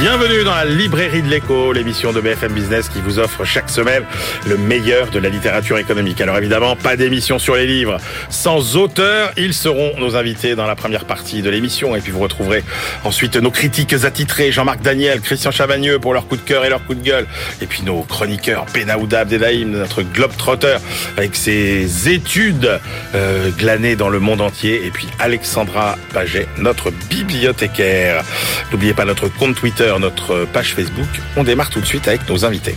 Bienvenue dans la librairie de l'écho, l'émission de BFM Business qui vous offre chaque semaine le meilleur de la littérature économique. Alors évidemment, pas d'émission sur les livres sans auteur. Ils seront nos invités dans la première partie de l'émission. Et puis vous retrouverez ensuite nos critiques attitrés, Jean-Marc Daniel, Christian Chavagneux pour leur coup de cœur et leur coup de gueule. Et puis nos chroniqueurs, Benaouda Abdelhaim, notre globe-trotter avec ses études euh, glanées dans le monde entier. Et puis Alexandra Paget, notre bibliothécaire. N'oubliez pas notre compte Twitter notre page Facebook. On démarre tout de suite avec nos invités.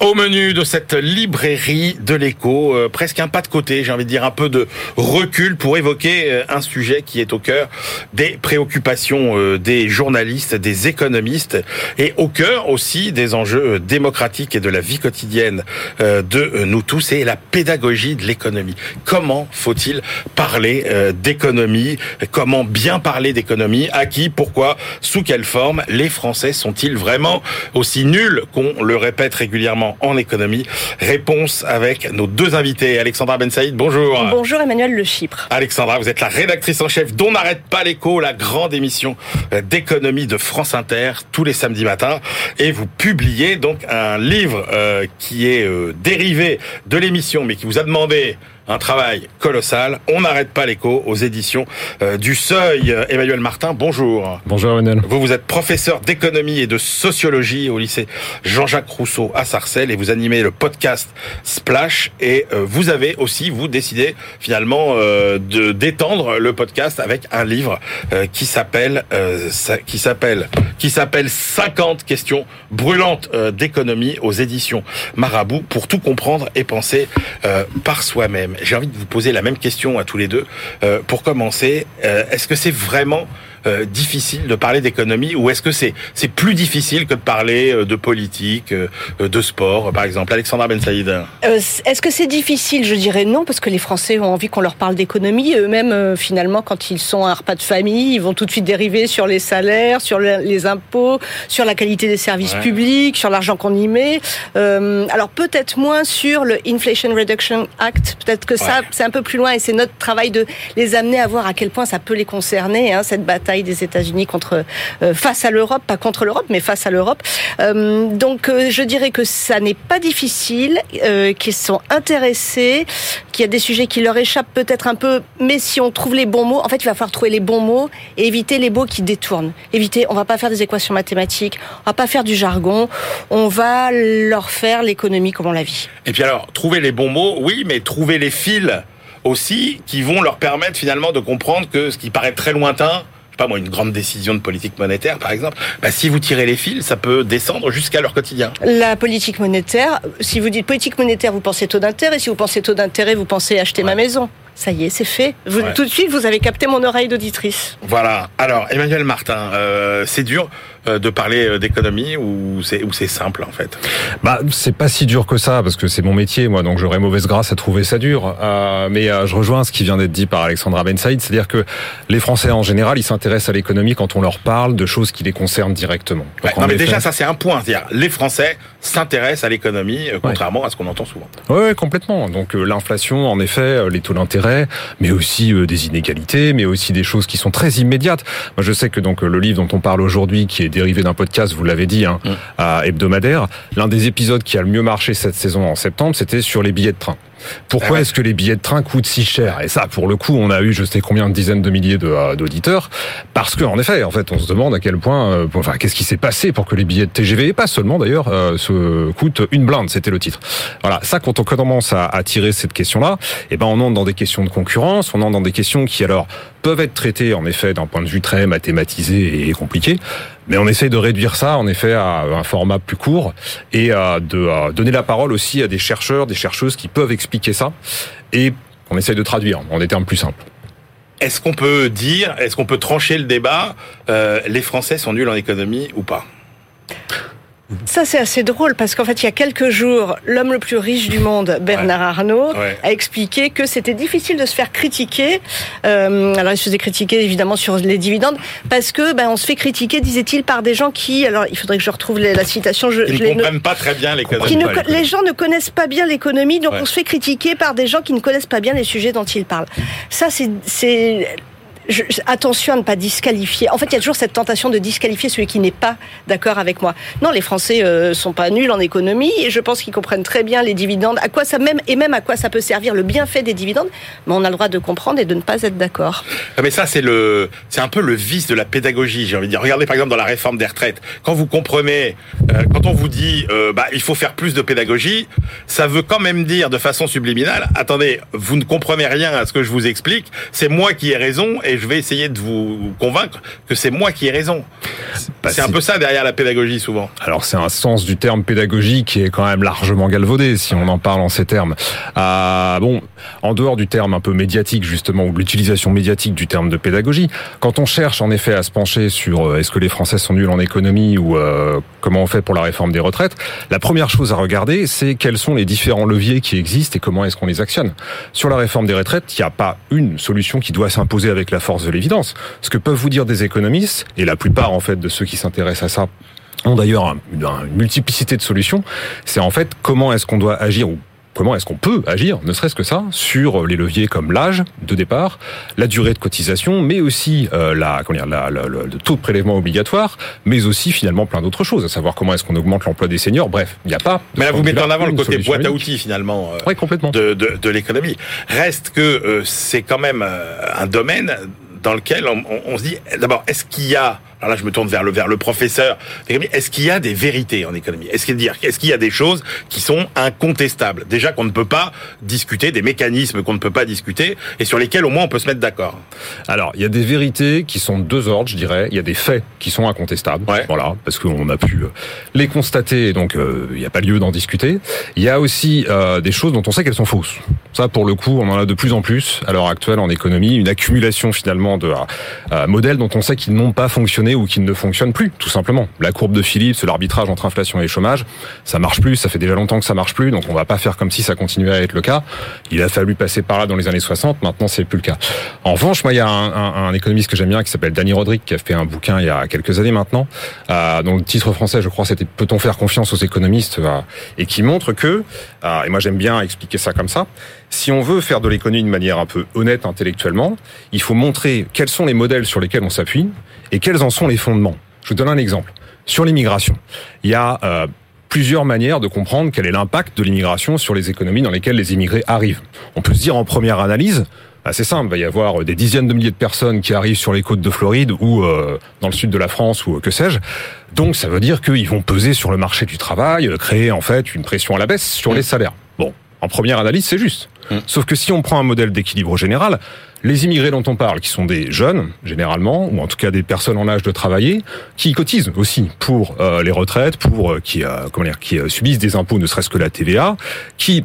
Au menu de cette librairie de l'écho, euh, presque un pas de côté, j'ai envie de dire un peu de recul pour évoquer euh, un sujet qui est au cœur des préoccupations euh, des journalistes, des économistes et au cœur aussi des enjeux démocratiques et de la vie quotidienne de nous tous et la pédagogie de l'économie. Comment faut-il parler d'économie? Comment bien parler d'économie? À qui? Pourquoi? Sous quelle forme? Les Français sont-ils vraiment aussi nuls qu'on le répète régulièrement? En économie. Réponse avec nos deux invités. Alexandra Ben Saïd, bonjour. Bonjour Emmanuel Le Chypre. Alexandra, vous êtes la rédactrice en chef dont n'arrête pas l'écho, la grande émission euh, d'économie de France Inter tous les samedis matins. Et vous publiez donc un livre euh, qui est euh, dérivé de l'émission mais qui vous a demandé un travail colossal. On n'arrête pas l'écho aux éditions euh, du Seuil. Emmanuel Martin, bonjour. Bonjour Emmanuel. Vous, vous êtes professeur d'économie et de sociologie au lycée Jean-Jacques Rousseau à Sarcelles et vous animez le podcast Splash et euh, vous avez aussi, vous, décidé finalement euh, de d'étendre le podcast avec un livre qui s'appelle qui s'appelle qui s'appelle 50 questions brûlantes d'économie aux éditions Marabout pour tout comprendre et penser par soi-même j'ai envie de vous poser la même question à tous les deux. Euh, pour commencer, euh, est-ce que c'est vraiment euh, difficile de parler d'économie ou est-ce que c'est c'est plus difficile que de parler euh, de politique, euh, de sport, par exemple? Alexandra Ben Saïd. est-ce que c'est difficile? Je dirais non, parce que les Français ont envie qu'on leur parle d'économie. Eux-mêmes, finalement, quand ils sont à un repas de famille, ils vont tout de suite dériver sur les salaires, sur les impôts, sur la qualité des services publics, sur l'argent qu'on y met. alors peut-être moins sur le Inflation Reduction Act. Peut-être que ça, c'est un peu plus loin et c'est notre travail de les amener à voir à quel point ça peut les concerner, hein, cette bataille des États-Unis contre euh, face à l'Europe, pas contre l'Europe, mais face à l'Europe. Euh, donc euh, je dirais que ça n'est pas difficile, qu'ils sont intéressés, qu'il y a des sujets qui leur échappent peut-être un peu, mais si on trouve les bons mots, en fait il va falloir trouver les bons mots et éviter les mots qui détournent. Éviter, on va pas faire des équations mathématiques, on va pas faire du jargon, on va leur faire l'économie comme on la vit. Et puis alors, trouver les bons mots, oui, mais trouver les fils aussi qui vont leur permettre finalement de comprendre que ce qui paraît très lointain, pas moi, une grande décision de politique monétaire, par exemple, bah, si vous tirez les fils, ça peut descendre jusqu'à leur quotidien. La politique monétaire, si vous dites politique monétaire, vous pensez taux d'intérêt. Si vous pensez taux d'intérêt, vous pensez acheter ma maison. Ça y est, c'est fait. Vous, Tout de suite, vous avez capté mon oreille d'auditrice. Voilà. Alors, Emmanuel Martin, euh, c'est dur de parler euh, d'économie ou c'est ou c'est simple en fait? Bah, c'est pas si dur que ça parce que c'est mon métier, moi, donc j'aurais mauvaise grâce à trouver ça dur. Euh, mais je rejoins ce qui vient d'être dit par Alexandra Ben Saïd, c'est-à-dire que les Français en général, ils s'intéressent à l'économie quand on leur parle de choses qui les concernent directement. non, mais déjà, ça c'est un point. C'est-à-dire, les Français s'intéressent à l'économie, contrairement à ce qu'on entend souvent. Oui, complètement. Donc l'inflation, en effet, les taux d'intérêt mais aussi euh, des inégalités, mais aussi des choses qui sont très immédiates. Moi, je sais que donc le livre dont on parle aujourd'hui, qui est dérivé d'un podcast, vous l'avez dit, hein, mm. hebdomadaire, l'un des épisodes qui a le mieux marché cette saison en septembre, c'était sur les billets de train. Pourquoi ah est-ce que les billets de train coûtent si cher? Et ça, pour le coup, on a eu je sais combien de dizaines de milliers euh, d'auditeurs, parce que en effet, en fait, on se demande à quel point, euh, enfin, qu'est-ce qui s'est passé pour que les billets de TGV, et pas seulement d'ailleurs, euh, se coûtent une blinde. C'était le titre. Voilà, ça, quand on commence à, à tirer cette question-là, eh ben, on entre dans des questions de concurrence, on entre dans des questions qui alors peuvent être traitées en effet d'un point de vue très mathématisé et compliqué, mais on essaye de réduire ça en effet à un format plus court et de donner la parole aussi à des chercheurs, des chercheuses qui peuvent expliquer ça et on essaye de traduire en des termes plus simples. Est-ce qu'on peut dire, est-ce qu'on peut trancher le débat, euh, les Français sont nuls en économie ou pas? Ça, c'est assez drôle parce qu'en fait, il y a quelques jours, l'homme le plus riche du monde, Bernard Arnault, Ouais. a expliqué que c'était difficile de se faire critiquer. Euh, alors, il se faisait critiquer évidemment sur les dividendes parce que ben, on se fait critiquer, disait-il, par des gens qui. Alors, il faudrait que je retrouve les- la citation. Je, Ils je ne comprennent pas très bien l'économie. ne les gens ne connaissent pas bien l'économie, donc Ouais. on se fait critiquer par des gens qui ne connaissent pas bien les sujets dont ils parlent. Ça, c'est, attention à ne pas disqualifier. En fait, il y a toujours cette tentation de disqualifier celui qui n'est pas d'accord avec moi. Non, les Français euh, sont pas nuls en économie et je pense qu'ils comprennent très bien les dividendes, à quoi ça même et même à quoi ça peut servir le bienfait des dividendes. Mais on a le droit de comprendre et de ne pas être d'accord. Ah, Mais ça, c'est le, c'est un peu le vice de la pédagogie. J'ai envie de dire. Regardez par exemple dans la réforme des retraites. Quand vous comprenez, euh, quand on vous dit, euh, bah, il faut faire plus de pédagogie, ça veut quand même dire de façon subliminale. Attendez, vous ne comprenez rien à ce que je vous explique. C'est moi qui ai raison et je vais essayer de vous convaincre que c'est moi qui ai raison. Bah, c'est un peu ça derrière la pédagogie souvent. Alors c'est un sens du terme pédagogie qui est quand même largement galvaudé si on en parle en ces termes. Ah, bon, en dehors du terme un peu médiatique justement ou l'utilisation médiatique du terme de pédagogie, quand on cherche en effet à se pencher sur euh, est-ce que les Français sont nuls en économie ou euh, comment on fait pour la réforme des retraites, la première chose à regarder c'est quels sont les différents leviers qui existent et comment est-ce qu'on les actionne. Sur la réforme des retraites, il n'y a pas une solution qui doit s'imposer avec la force de l'évidence. Ce que peuvent vous dire des économistes et la plupart en fait de ceux qui s'intéressent à ça ont d'ailleurs un- une, une multiplicité de solutions. C'est en fait comment est-ce qu'on doit agir ou comment est-ce qu'on peut agir, ne serait-ce que ça, sur les leviers comme l'âge de départ, la durée de cotisation, mais aussi euh, la, comment dire, la- la- le, le taux de prélèvement obligatoire, mais aussi finalement plein d'autres choses, à savoir comment est-ce qu'on augmente l'emploi des seniors. Bref, il n'y a pas. Mais là, vous mettez en avant le côté boîte à outils finalement. euh, Oui, complètement. de, de, de l'économie. Reste que euh, c'est quand même euh, un domaine dans lequel on, on- on se dit d'abord est-ce qu'il y a alors là je me tourne vers le vers le professeur d'économie, est-ce qu'il y a des vérités en économie? Est-ce qu'il dire est-ce qu'il y a des choses qui sont incontestables? Déjà qu'on ne peut pas discuter des mécanismes qu'on ne peut pas discuter et sur lesquels au moins on peut se mettre d'accord Alors, il y a des vérités qui sont de deux ordres, je dirais. Il y a des faits qui sont incontestables. Ouais. Voilà, parce qu'on a pu euh, les constater, et donc euh, il n'y a pas lieu d'en discuter. Il y a aussi euh, des choses dont on sait qu'elles sont fausses. Ça, pour le coup, on en a de plus en plus à l'heure actuelle en économie, une accumulation finalement de euh, modèles dont on sait qu'ils n'ont pas fonctionné ou qu'ils ne fonctionnent plus, tout simplement. La courbe de Phillips, l'arbitrage entre inflation et chômage, ça marche plus. Ça fait déjà longtemps que ça marche plus, donc on va pas faire comme si ça continuait à être le cas. Il a fallu passer par là dans les années 60. Maintenant, c'est plus le cas. En revanche, moi, il y a un, un- un économiste que j'aime bien qui s'appelle Danny Roderick qui a fait un bouquin il y a quelques années maintenant, euh, dont le titre français, je crois, c'était Peut-on faire confiance aux économistes? Euh, et qui montre que, euh, et moi j'aime bien expliquer ça comme ça, si on veut faire de l'économie de manière un peu honnête intellectuellement, il faut montrer quels sont les modèles sur lesquels on s'appuie et quels en sont les fondements? Je vous donne un exemple. Sur l'immigration, il y a euh, plusieurs manières de comprendre quel est l'impact de l'immigration sur les économies dans lesquelles les immigrés arrivent. On peut se dire en première analyse, assez simple, il va y avoir des dizaines de milliers de personnes qui arrivent sur les côtes de Floride ou euh, dans le sud de la France ou euh, que sais-je. Donc ça veut dire qu'ils vont peser sur le marché du travail, euh, créer en fait une pression à la baisse sur les salaires. Bon, en première analyse, c'est juste. Sauf que si on prend un modèle d'équilibre général, les immigrés dont on parle, qui sont des jeunes, généralement, ou en tout cas des personnes en âge de travailler, qui cotisent aussi pour euh, les retraites, pour euh, qui, euh, comment dire, qui euh, subissent des impôts, ne serait-ce que la TVA, qui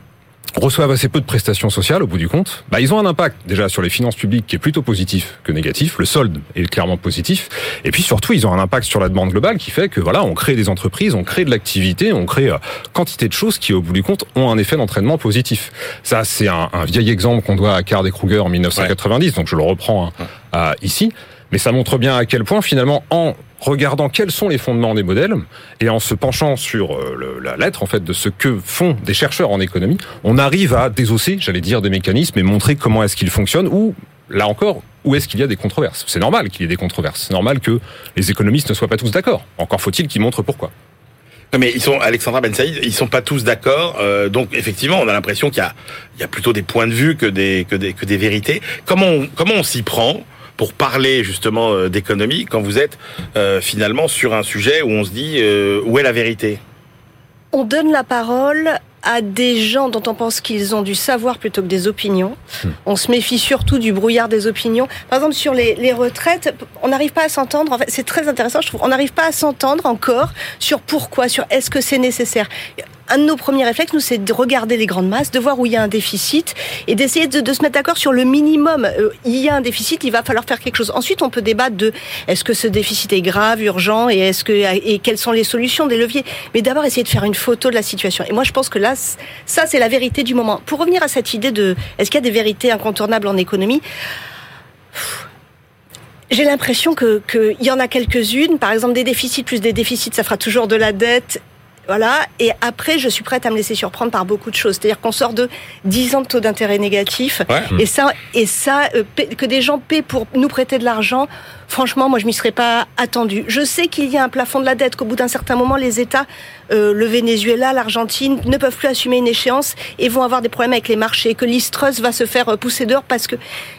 reçoivent assez peu de prestations sociales au bout du compte, bah, ils ont un impact déjà sur les finances publiques qui est plutôt positif que négatif. Le solde est clairement positif. Et puis surtout, ils ont un impact sur la demande globale qui fait que voilà, on crée des entreprises, on crée de l'activité, on crée euh, quantité de choses qui, au bout du compte, ont un effet d'entraînement positif. Ça, c'est un, un vieil exemple qu'on doit à Card et Kruger en 1990, donc je le reprends hein, euh, ici. Mais ça montre bien à quel point, finalement, en regardant quels sont les fondements des modèles et en se penchant sur euh, la lettre en fait de ce que font des chercheurs en économie, on arrive à désosser, j'allais dire, des mécanismes et montrer comment est-ce qu'ils fonctionnent ou là encore où est-ce qu'il y a des controverses. C'est normal qu'il y ait des controverses. C'est normal que les économistes ne soient pas tous d'accord. Encore faut-il qu'ils montrent pourquoi. Mais ils sont Alexandra Ben Saïd, ils sont pas tous d'accord. euh, donc effectivement, on a l'impression qu'il y a, plutôt des points de vue que des vérités. Comment on s'y prend pour parler justement euh, d'économie quand vous êtes euh, finalement sur un sujet où on se dit euh, où est la vérité? On donne la parole à des gens dont on pense qu'ils ont du savoir plutôt que des opinions. On se méfie surtout du brouillard des opinions. Par exemple, sur les, les retraites, on n'arrive pas à s'entendre. En fait, c'est très intéressant, je trouve. On n'arrive pas à s'entendre encore sur pourquoi, sur est-ce que c'est nécessaire. Un de nos premiers réflexes, nous, c'est de regarder les grandes masses, de voir où il y a un déficit et d'essayer de, se mettre d'accord sur le minimum. Euh, il y a un déficit, il va falloir faire quelque chose. Ensuite, on peut débattre de est-ce que ce déficit est grave, urgent et est-ce que et quelles sont les solutions, des leviers. Mais d'abord, essayer de faire une photo de la situation. Et moi, je pense que là, ça, c'est la vérité du moment. Pour revenir à cette idée de est-ce qu'il y a des vérités incontournables en économie? J'ai l'impression que qu'il y en a quelques-unes. Par exemple, des déficits plus des déficits, ça fera toujours de la dette. Voilà. Et après, je suis prête à me laisser surprendre par beaucoup de choses. C'est-à-dire qu'on sort de 10 ans de taux d'intérêt négatif. Et ça, et ça, euh, que des gens paient pour nous prêter de l'argent. Franchement, moi, je m'y serais pas attendu. Je sais qu'il y a un plafond de la dette, qu'au bout d'un certain moment, les États, euh, le Venezuela, l'Argentine, ne peuvent plus assumer une échéance et vont avoir des problèmes avec les marchés. Que l'Istrus va se faire euh, pousser dehors parce que,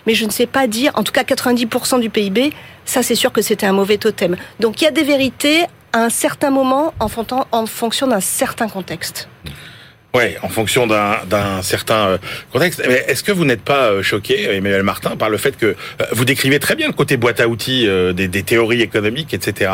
mais je ne sais pas dire, en tout cas 90% du PIB, ça c'est sûr que c'était un mauvais totem. Donc il y a des vérités à un certain moment en, fonction d'un certain contexte. Ouais, en fonction d'un certain euh, contexte. Mais est-ce que vous n'êtes pas euh, choqué, Emmanuel Martin, par le fait que euh, vous décrivez très bien le côté boîte à outils des, des théories économiques, etc.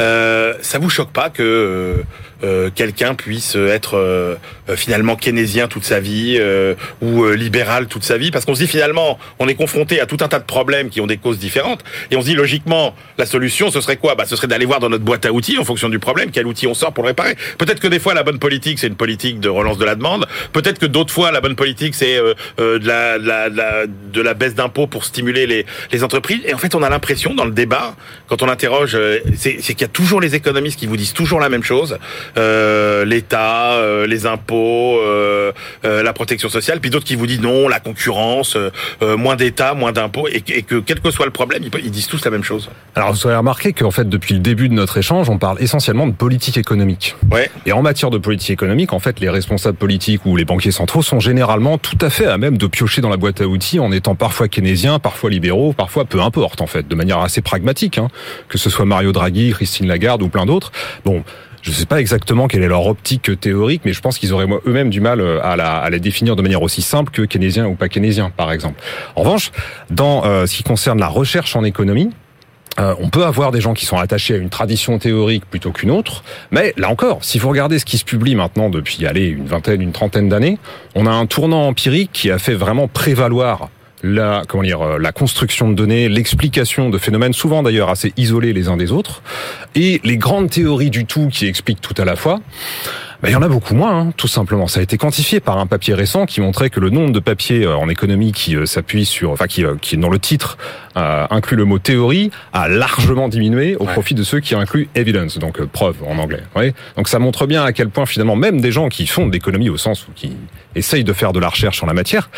Euh, ça vous choque pas que euh, quelqu'un puisse être euh, finalement keynésien toute sa vie euh, ou libéral toute sa vie parce qu'on se dit finalement on est confronté à tout un tas de problèmes qui ont des causes différentes et on se dit logiquement la solution ce serait quoi? Bah ce serait d'aller voir dans notre boîte à outils en fonction du problème quel outil on sort pour le réparer. Peut-être que des fois la bonne politique c'est une politique de relance de la demande. Peut-être que d'autres fois la bonne politique c'est de la, la, la, de la baisse d'impôts pour stimuler les, les entreprises. Et en fait on a l'impression dans le débat quand on interroge c'est qu'il y a toujours les économistes qui vous disent toujours la même chose euh, l'État, euh, les impôts, euh, la protection sociale, puis d'autres qui vous disent non, la concurrence, moins d'État, moins d'impôts, et, que quel que soit le problème, ils, disent tous la même chose. Alors vous avez remarqué qu'en fait depuis le début de notre échange, on parle essentiellement de politique économique. Ouais. Et en matière de politique économique, en fait, les responsables politiques ou les banquiers centraux sont généralement tout à fait à même de piocher dans la boîte à outils en étant parfois keynésiens, parfois libéraux, parfois peu importe en fait, de manière assez pragmatique, hein, que ce soit Mario Draghi, Christine Lagarde ou plein d'autres. Bon, je ne sais pas exactement quelle est leur optique théorique, mais je pense qu'ils auraient eux-mêmes du mal euh, à la, à la, définir de manière aussi simple que keynésien ou pas keynésien, par exemple. En revanche, dans euh, ce qui concerne la recherche en économie, euh, on peut avoir des gens qui sont attachés à une tradition théorique plutôt qu'une autre, mais là encore, si vous regardez ce qui se publie maintenant depuis, allez, une vingtaine, une trentaine d'années, on a un tournant empirique qui a fait vraiment prévaloir la comment dire euh, la construction de données, l'explication de phénomènes souvent d'ailleurs assez isolés les uns des autres, et les grandes théories du tout qui expliquent tout à la fois. Ben, il y en a beaucoup moins, hein, tout simplement. Ça a été quantifié par un papier récent qui montrait que le nombre de papiers euh, en économie qui euh, s'appuie sur, enfin qui, qui dans le titre inclut le mot théorie, a largement diminué au profit de ceux qui incluent evidence, donc preuve en anglais. Ouais. Donc ça montre bien à quel point finalement même des gens qui font de l'économie au sens où qui essayent de faire de la recherche en la matière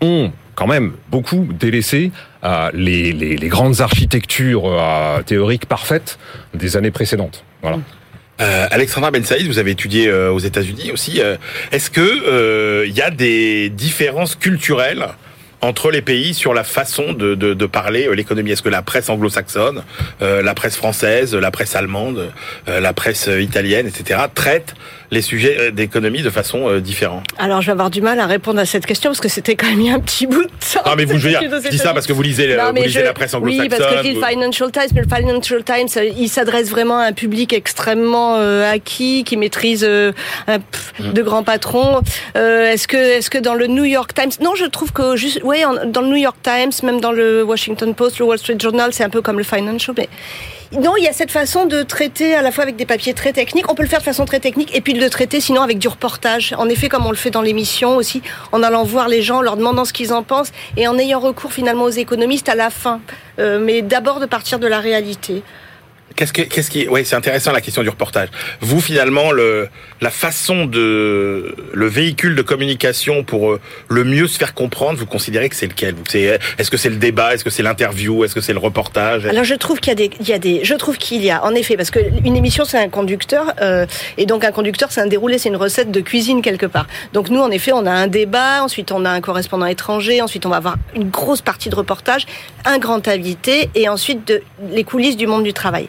ont quand même beaucoup délaissé euh, les, les, les, grandes architectures euh, théoriques parfaites des années précédentes. Voilà. Euh, Alexandra Ben Saïd, vous avez étudié euh, aux États-Unis aussi. Euh, est-ce que il y a des différences culturelles entre les pays sur la façon de, de, de parler euh, l'économie? Est-ce que la presse anglo-saxonne, euh, la presse française, la presse allemande, euh, la presse italienne, etc., traite les sujets d'économie de façon différente Alors, je vais avoir du mal à répondre à cette question parce que c'était quand même un petit bout de temps. Non, mais vous, je, je dis ça parce que vous lisez, vous lisez la presse anglo-saxonne. Oui, parce que le Financial Times, mais le Financial Times, il s'adresse vraiment à un public extrêmement acquis, qui maîtrise mm. de grands patrons. est-ce que, est-ce que dans le New York Times, non, je trouve que juste, dans le New York Times, même dans le Washington Post, le Wall Street Journal, c'est un peu comme le Financial. Mais non, il y a cette façon de traiter à la fois avec des papiers très techniques. On peut le faire de façon très technique et puis de le traiter sinon avec du reportage. En effet, comme on le fait dans l'émission aussi, en allant voir les gens, leur demandant ce qu'ils en pensent et en ayant recours finalement aux économistes à la fin. Euh, mais d'abord de partir de la réalité. Qu'est-ce que, qu'est-ce qui, ouais, c'est intéressant la question du reportage. Vous, finalement, le, la façon de, le véhicule de communication pour euh, le mieux se faire comprendre, vous considérez que c'est lequel? C'est, Est-ce que c'est le débat? Est-ce que c'est l'interview? Est-ce que c'est le reportage? Alors, je trouve qu'il y a des, il y a des, je trouve qu'il y a, en effet, parce que une émission, c'est un conducteur, euh, et donc un conducteur, c'est un déroulé, c'est une recette de cuisine quelque part. Donc nous, en effet, on a un débat, ensuite on a un correspondant étranger, ensuite on va avoir une grosse partie de reportage, un grand invité, et ensuite les coulisses du monde du travail.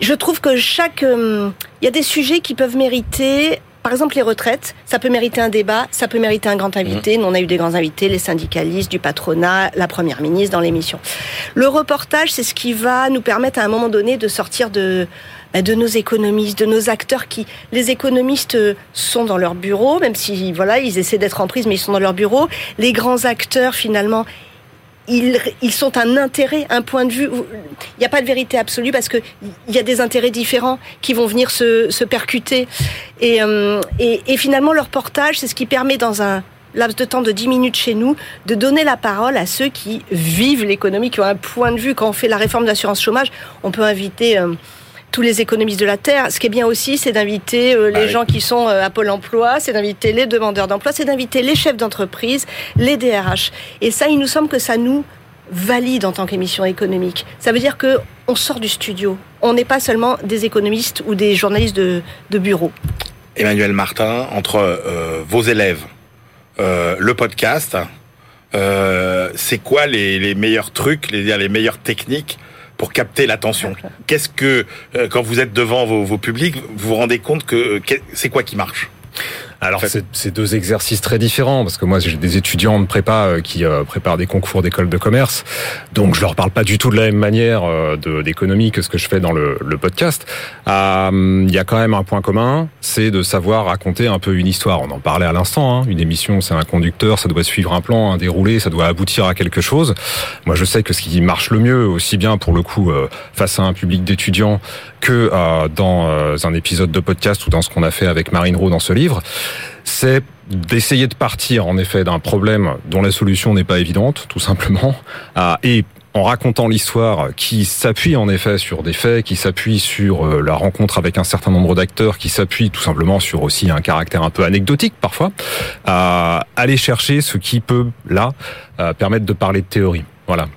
Je trouve que chaque, euh, il y a des sujets qui peuvent mériter par exemple, les retraites, ça peut mériter un débat, ça peut mériter un grand invité. Mmh. Nous, on a eu des grands invités, les syndicalistes, du patronat, la première ministre dans l'émission. Le reportage, c'est ce qui va nous permettre à un moment donné de sortir de bah, de nos économistes, de nos acteurs qui, les économistes euh, sont dans leur bureau, même si voilà, ils essaient d'être en prise, mais ils sont dans leur bureau. Les grands acteurs, finalement, ils, sont un intérêt, un point de vue. Il n'y a pas de vérité absolue parce que il y a des intérêts différents qui vont venir se, percuter. Et, euh, et, finalement, leur portage, c'est ce qui permet dans un laps de temps de 10 minutes chez nous, de donner la parole à ceux qui vivent l'économie, qui ont un point de vue. Quand on fait la réforme d'assurance chômage, on peut inviter euh, tous les économistes de la Terre. Ce qui est bien aussi, c'est d'inviter euh, Bah les oui. gens qui sont euh, à Pôle emploi, c'est d'inviter les demandeurs d'emploi, c'est d'inviter les chefs d'entreprise, les DRH. Et ça, il nous semble que ça nous valide en tant qu'émission économique. Ça veut dire que on sort du studio. On n'est pas seulement des économistes ou des journalistes de, de bureau. Emmanuel Martin, entre euh, vos élèves, le podcast, c'est quoi les, les meilleurs trucs, les, les meilleures techniques pour capter l'attention. Qu'est-ce que, euh, quand vous êtes devant vos, vos publics, vous vous rendez compte que, que- c'est quoi qui marche? Alors fait- c'est deux exercices très différents parce que moi j'ai des étudiants de prépa euh, qui euh, préparent des concours d'école de commerce, donc je leur parle pas du tout de la même manière euh, d'économie que ce que je fais dans le, le podcast. Euh, Il y a quand même un point commun, c'est de savoir raconter un peu une histoire. On en parlait à l'instant. Hein. Une émission, c'est un conducteur, ça doit suivre un plan, un déroulé, ça doit aboutir à quelque chose. Moi, je sais que ce qui marche le mieux, aussi bien pour le coup euh, face à un public d'étudiants que euh, dans un épisode de podcast ou dans ce qu'on a fait avec Marine Rowe dans ce livre, c'est d'essayer de partir en effet d'un problème dont la solution n'est pas évidente, tout simplement, euh, et en racontant l'histoire qui s'appuie en effet sur des faits, qui s'appuie sur euh, la rencontre avec un certain nombre d'acteurs, qui s'appuie tout simplement sur aussi un caractère un peu anecdotique parfois, à aller chercher ce qui peut là euh, permettre de parler de théorie. Voilà.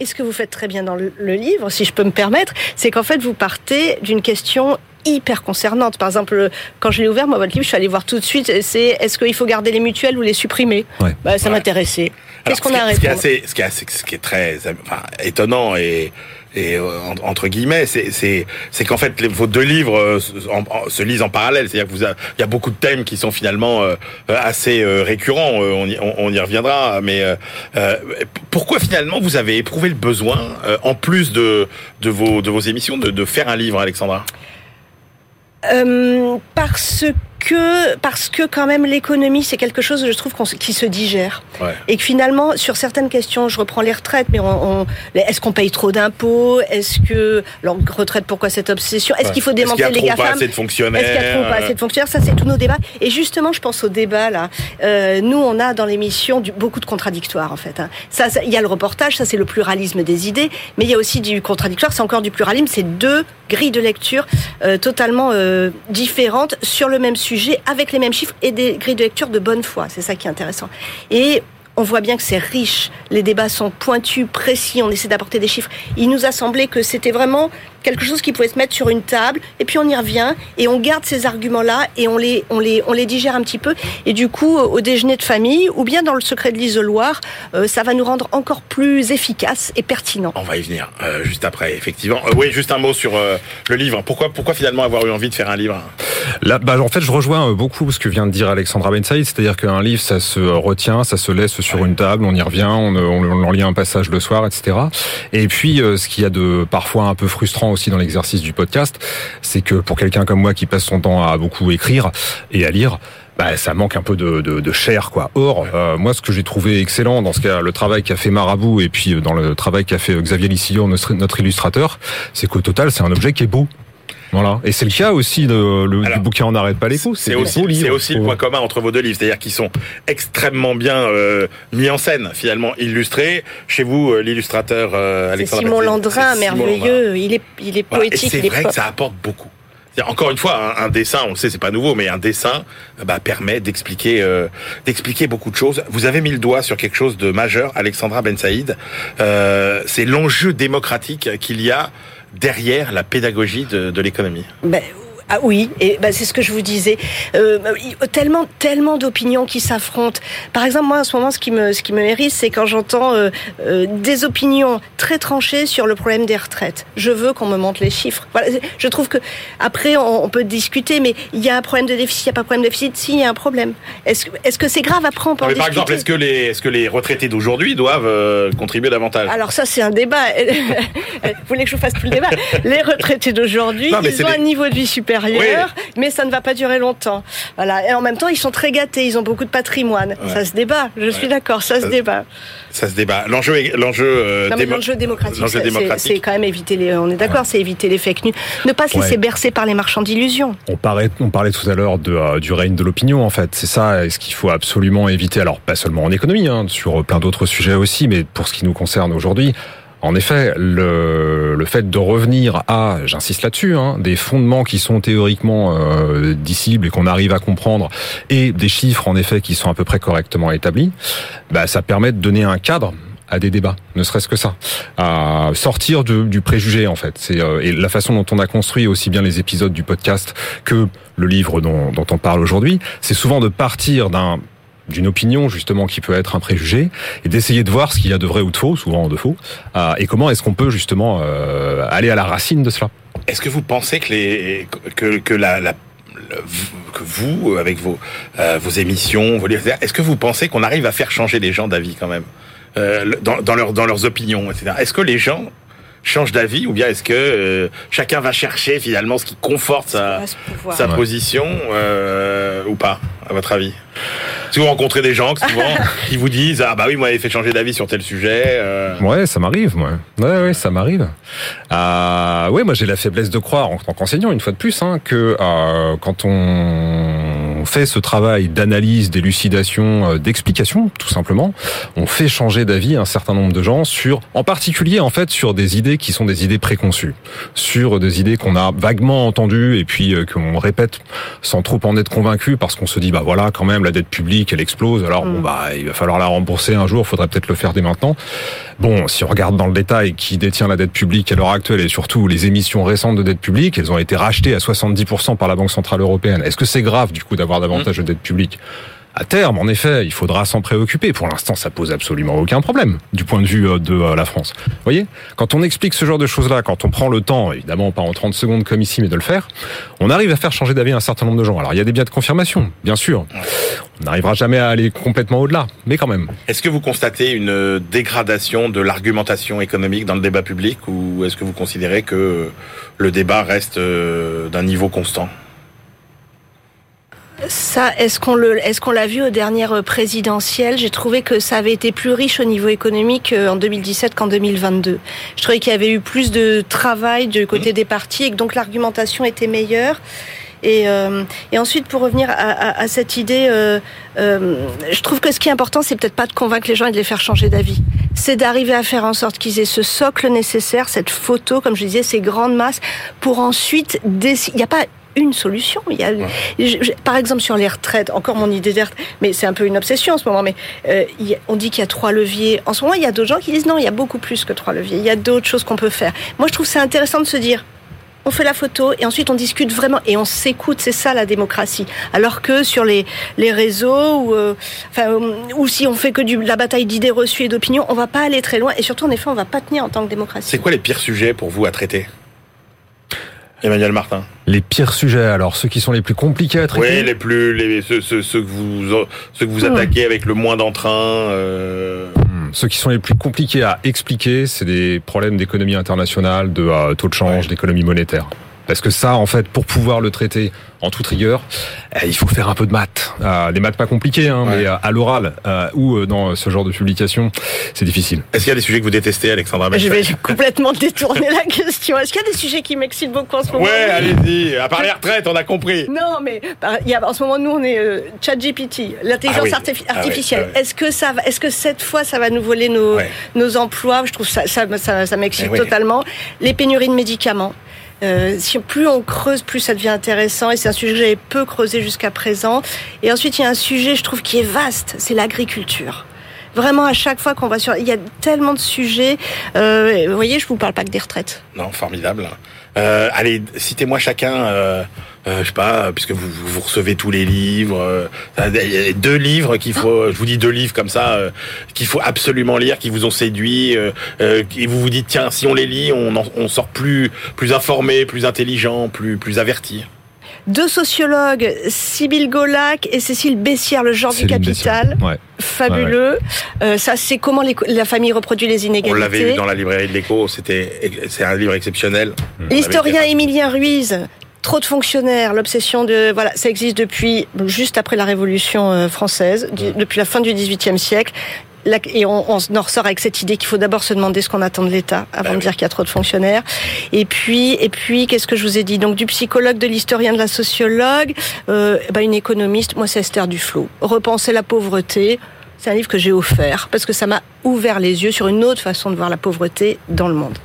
Et ce que vous faites très bien dans le, le livre, si je peux me permettre, c'est qu'en fait, vous partez d'une question hyper concernante. Par exemple, quand je l'ai ouvert, moi, votre livre, je suis allée voir tout de suite, c'est est-ce qu'il faut garder les mutuelles ou les supprimer? Ouais. bah, Ça Ouais. m'intéressait. Qu'est-ce qu'on ce qui- a à ce qui est assez, ce qui est assez, ce qui est très, enfin, étonnant et, et euh, en- entre guillemets, c'est, qu'en fait, vos deux livres euh, se- en- en- se lisent en parallèle. C'est-à-dire que il y a beaucoup de thèmes qui sont finalement euh, assez récurrents. On, y, reviendra. Mais pourquoi finalement vous avez éprouvé le besoin, en plus de de vos de vos émissions, de, de faire un livre, Alexandra? Euh, parce que parce que quand même l'économie c'est quelque chose je trouve qui se digère Ouais. et que finalement sur certaines questions je reprends les retraites mais on, on- est-ce qu'on paye trop d'impôts? Est-ce que alors retraite pourquoi cette obsession? Est-ce Ouais. qu'il faut démanteler les de fonctionnaires? Est-ce qu'il y a trop pas assez de fonctionnaires? Ça, c'est tous nos débats. Et justement, je pense au débat là. Euh, nous, on a dans l'émission beaucoup de contradictoires en fait. hein. Ça- il y a le reportage, ça c'est le pluralisme des idées, mais il y a aussi du contradictoire. C'est encore du pluralisme. C'est deux grilles de lecture euh, totalement euh, différentes sur le même sujet, avec les mêmes chiffres et des grilles de lecture de bonne foi. C'est ça qui est intéressant. Et on voit bien que c'est riche, les débats sont pointus, précis, on essaie d'apporter des chiffres. Il nous a semblé que c'était vraiment quelque chose qui pouvait se mettre sur une table, et puis on y revient, et on garde ces arguments-là, et on les, on, les, on les digère un petit peu. Et du coup, au déjeuner de famille, ou bien dans le secret de l'isoloir, euh, ça va nous rendre encore plus efficaces et pertinents. On va y venir euh, juste après, effectivement. Euh, oui, juste un mot sur euh, le livre. Pourquoi, pourquoi finalement avoir eu envie de faire un livre? Là, bah, en fait, je rejoins euh, beaucoup ce que vient de dire Alexandra Ben Saïd, c'est-à-dire qu'un livre, ça se retient, ça se laisse sur une table, on y revient, on, on, on en lit un passage le soir, etc. Et puis, euh, ce qu'il y a de parfois un peu frustrant aussi dans l'exercice du podcast, c'est que pour quelqu'un comme moi qui passe son temps à beaucoup écrire et à lire, bah, ça manque un peu de, chair, quoi. Or, euh, moi, ce que j'ai trouvé excellent dans ce cas, le travail qu'a fait Marabout et puis euh, dans le travail qu'a fait Xavier Lissillon, notre illustrateur, c'est qu'au total, c'est un objet qui est beau. Voilà. Et c'est le cas aussi de, le, Alors, du bouquin On n'arrête pas l'écho. C'est des aussi, beaux livres, c'est aussi le point commun entre vos deux livres, c'est-à-dire qu'ils sont extrêmement bien euh, mis en scène, finalement illustrés. Chez vous, euh, l'illustrateur euh, C'est Alexandre Simon Landrin, c'est Simon Landrin. merveilleux. Il est, il est Voilà. Poétique, c'est est vrai que ça apporte beaucoup. Encore une fois, un, dessin, on le sait, c'est pas nouveau, mais un dessin bah, permet d'expliquer euh, d'expliquer beaucoup de choses. Vous avez mis le doigt sur quelque chose de majeur, Alexandra Ben Saïd. Euh, c'est l'enjeu démocratique qu'il y a derrière la pédagogie de, l'économie. Ben, Ah oui, et bah, c'est ce que je vous disais. Euh, tellement, tellement d'opinions qui s'affrontent. Par exemple, moi, en ce moment, ce qui me, ce qui me hérisse, c'est quand j'entends euh, euh, des opinions très tranchées sur le problème des retraites. Je veux qu'on me montre les chiffres. Voilà, je trouve que après, on, on peut discuter, mais il y a un problème de déficit, il n'y a pas de problème de déficit. Si, il y a un problème. Est-ce, est-ce que c'est grave après on peut Non, en mais par exemple, est-ce que les, est-ce que les retraités d'aujourd'hui doivent euh, contribuer davantage? Alors ça, c'est un débat. Vous voulez que je vous fasse tout le débat? Les retraités d'aujourd'hui, Non, ils ont des- un niveau de vie supérieur, mais ça ne va pas durer longtemps. Voilà. Et en même temps, ils sont très gâtés, ils ont beaucoup de patrimoine. Ouais. Ça se débat. Je suis d'accord, ça se Euh, débat. Ça se débat. L'enjeu, l'enjeu, euh, démo- démocratique, c'est- quand même éviter les. On est d'accord, c'est éviter les fake news. Ne pas se laisser bercer par les marchands d'illusions. On parlait, on parlait tout à l'heure de, euh, du règne de l'opinion, en fait. C'est ça, ce qu'il faut absolument éviter. Alors, pas seulement en économie, hein, sur plein d'autres sujets aussi, mais pour ce qui nous concerne aujourd'hui. En effet, le, le fait de revenir à, j'insiste là-dessus, hein, des fondements qui sont théoriquement euh, dissibles et qu'on arrive à comprendre, et des chiffres en effet qui sont à peu près correctement établis, bah, ça permet de donner un cadre à des débats, ne serait-ce que ça, à sortir de- du préjugé en fait. C'est euh, et la façon dont on a construit aussi bien les épisodes du podcast que le livre dont, dont on parle aujourd'hui, c'est souvent de partir d'un d'une opinion justement qui peut être un préjugé et d'essayer de voir ce qu'il y a de vrai ou de faux, souvent de faux, euh, et comment est-ce qu'on peut justement euh, aller à la racine de cela. Est-ce que vous pensez que les que, que la, la que vous avec vos euh, vos émissions, vos est-ce que vous pensez qu'on arrive à faire changer les gens d'avis quand même euh, dans dans leurs dans leurs opinions, etc. Est-ce que les gens changent d'avis ou bien est-ce que euh, chacun va chercher finalement ce qui conforte sa position euh, ou pas à votre avis? Si vous rencontrez des gens souvent qui vous disent ah bah oui moi j'ai fait changer d'avis sur tel sujet. euh, Ouais, ça m'arrive, moi. Ouais, ouais, ça m'arrive. Euh, ouais, moi j'ai la faiblesse de croire en tant qu'enseignant, une fois de plus, hein, que euh, quand on fait ce travail d'analyse, d'élucidation, euh, d'explication, tout simplement, on fait changer d'avis un certain nombre de gens sur, en particulier en fait, sur des idées qui sont des idées préconçues, sur des idées qu'on a vaguement entendues et puis euh, qu'on répète sans trop en être convaincu parce qu'on se dit bah voilà quand même la dette publique elle explose. Alors bon bah il va falloir la rembourser un jour, faudrait peut-être le faire dès maintenant. Bon, si on regarde dans le détail qui détient la dette publique à l'heure actuelle et surtout les émissions récentes de dette publique, elles ont été rachetées à 70% par la Banque Centrale Européenne. Est-ce que c'est grave du coup d'avoir davantage de dette publique à terme, en effet, il faudra s'en préoccuper. Pour l'instant, ça pose absolument aucun problème du point de vue euh, de euh, la France. Vous voyez, quand on explique ce genre de choses-là, quand on prend le temps, évidemment pas en 30 secondes comme ici, mais de le faire, on arrive à faire changer d'avis un certain nombre de gens. Alors, il y a des biais de confirmation, bien sûr. On n'arrivera jamais à aller complètement au-delà, mais quand même. Est-ce que vous constatez une dégradation de l'argumentation économique dans le débat public ou est-ce que vous considérez que le débat reste euh, d'un niveau constant? Ça, est-ce qu'on le, est-ce qu'on l'a vu aux dernières présidentielles? J'ai trouvé que ça avait été plus riche au niveau économique euh, en 2017 qu'en 2022. Je trouvais qu'il y avait eu plus de travail du côté des partis et que donc l'argumentation était meilleure. Et, euh, et ensuite, pour revenir à, à, à cette idée, euh, euh, je trouve que ce qui est important, c'est peut-être pas de convaincre les gens et de les faire changer d'avis. C'est d'arriver à faire en sorte qu'ils aient ce socle nécessaire, cette photo, comme je disais, ces grandes masses, pour ensuite décider. Il n'y a pas une solution. Il y a, je- je- par exemple, sur les retraites, encore mon idée verte, mais c'est un peu une obsession en ce moment, mais euh, il y a- on dit qu'il y a trois leviers. En ce moment, il y a d'autres gens qui disent non, il y a beaucoup plus que trois leviers. Il y a d'autres choses qu'on peut faire. Moi, je trouve c'est intéressant de se dire, on fait la photo et ensuite on discute vraiment et on s'écoute, c'est ça la démocratie. Alors que sur les, les réseaux ou, euh, enfin, ou si on fait que du, la bataille d'idées reçues et d'opinions, on va pas aller très loin et surtout en effet on va pas tenir en tant que démocratie. C'est quoi les pires sujets pour vous à traiter? Emmanuel Martin. Les pires sujets, alors ceux qui sont les plus compliqués à traiter. Oui, les plus, les, ceux, ceux, ceux que vous, ceux que vous Hmm. attaquez avec le moins d'entrain. Euh... Hmm, Ceux qui sont les plus compliqués à expliquer, c'est des problèmes d'économie internationale, de euh, taux de change, Ouais. d'économie monétaire. Parce que ça, en fait, pour pouvoir le traiter en toute rigueur, eh, il faut faire un peu de maths. Euh, des maths pas compliquées, hein, Ouais. mais euh, à l'oral euh, ou euh, dans ce genre de publication, c'est difficile. Est-ce qu'il y a des sujets que vous détestez, Alexandra Je vais complètement détourner la question. Est-ce qu'il y a des sujets qui m'excitent beaucoup en ce moment Ouais, Oui. allez-y. À part les retraites, on a compris. Non, mais il y a, en ce moment, nous, on est euh, ChatGPT, l'intelligence Ah oui. artifi- Ah ouais, artificielle. ah. Est-ce que ça, va, est-ce que cette fois, ça va nous voler nos, Ouais. nos emplois? Je trouve ça, ça, ça, ça m'excite Eh oui. totalement. Les pénuries de médicaments. Euh, si plus on creuse, plus ça devient intéressant. Et c'est un sujet que j'avais peu creusé jusqu'à présent. Et ensuite, il y a un sujet, je trouve, qui est vaste. C'est l'agriculture. Vraiment, à chaque fois qu'on va sur, il y a tellement de sujets. Euh, vous voyez, je vous parle pas que des retraites. Non, formidable. Euh, allez, citez-moi chacun. Euh, euh, je sais pas, puisque vous, vous recevez tous les livres, euh, deux livres qu'il faut, je vous dis deux livres comme ça, euh, qu'il faut absolument lire, qui vous ont séduit, et vous vous dites tiens, si on les lit, on, en- on sort plus, plus informé, plus intelligent, plus, plus averti. Deux sociologues, Sybille Golac et Cécile Bessière, le genre du capital. Ouais. Fabuleux. Euh, ça, c'est comment les- la famille reproduit les On inégalités. l'avait eu dans la librairie de l'Écho, c'était, c'est un livre exceptionnel. On L'historien Émilien Ruiz, trop de fonctionnaires, l'obsession de voilà, ça existe depuis juste après la Révolution euh, française, du- depuis la fin du XVIIIe siècle. Et on, on en ressort avec cette idée qu'il faut d'abord se demander ce qu'on attend de l'État avant Bah de oui. dire qu'il y a trop de fonctionnaires. Et puis, et puis, qu'est-ce que je vous ai dit? Donc du psychologue, de l'historien, de la sociologue, euh, ben, une économiste. Moi, c'est Esther Duflo. Repenser la pauvreté. C'est un livre que j'ai offert parce que ça m'a ouvert les yeux sur une autre façon de voir la pauvreté dans le monde.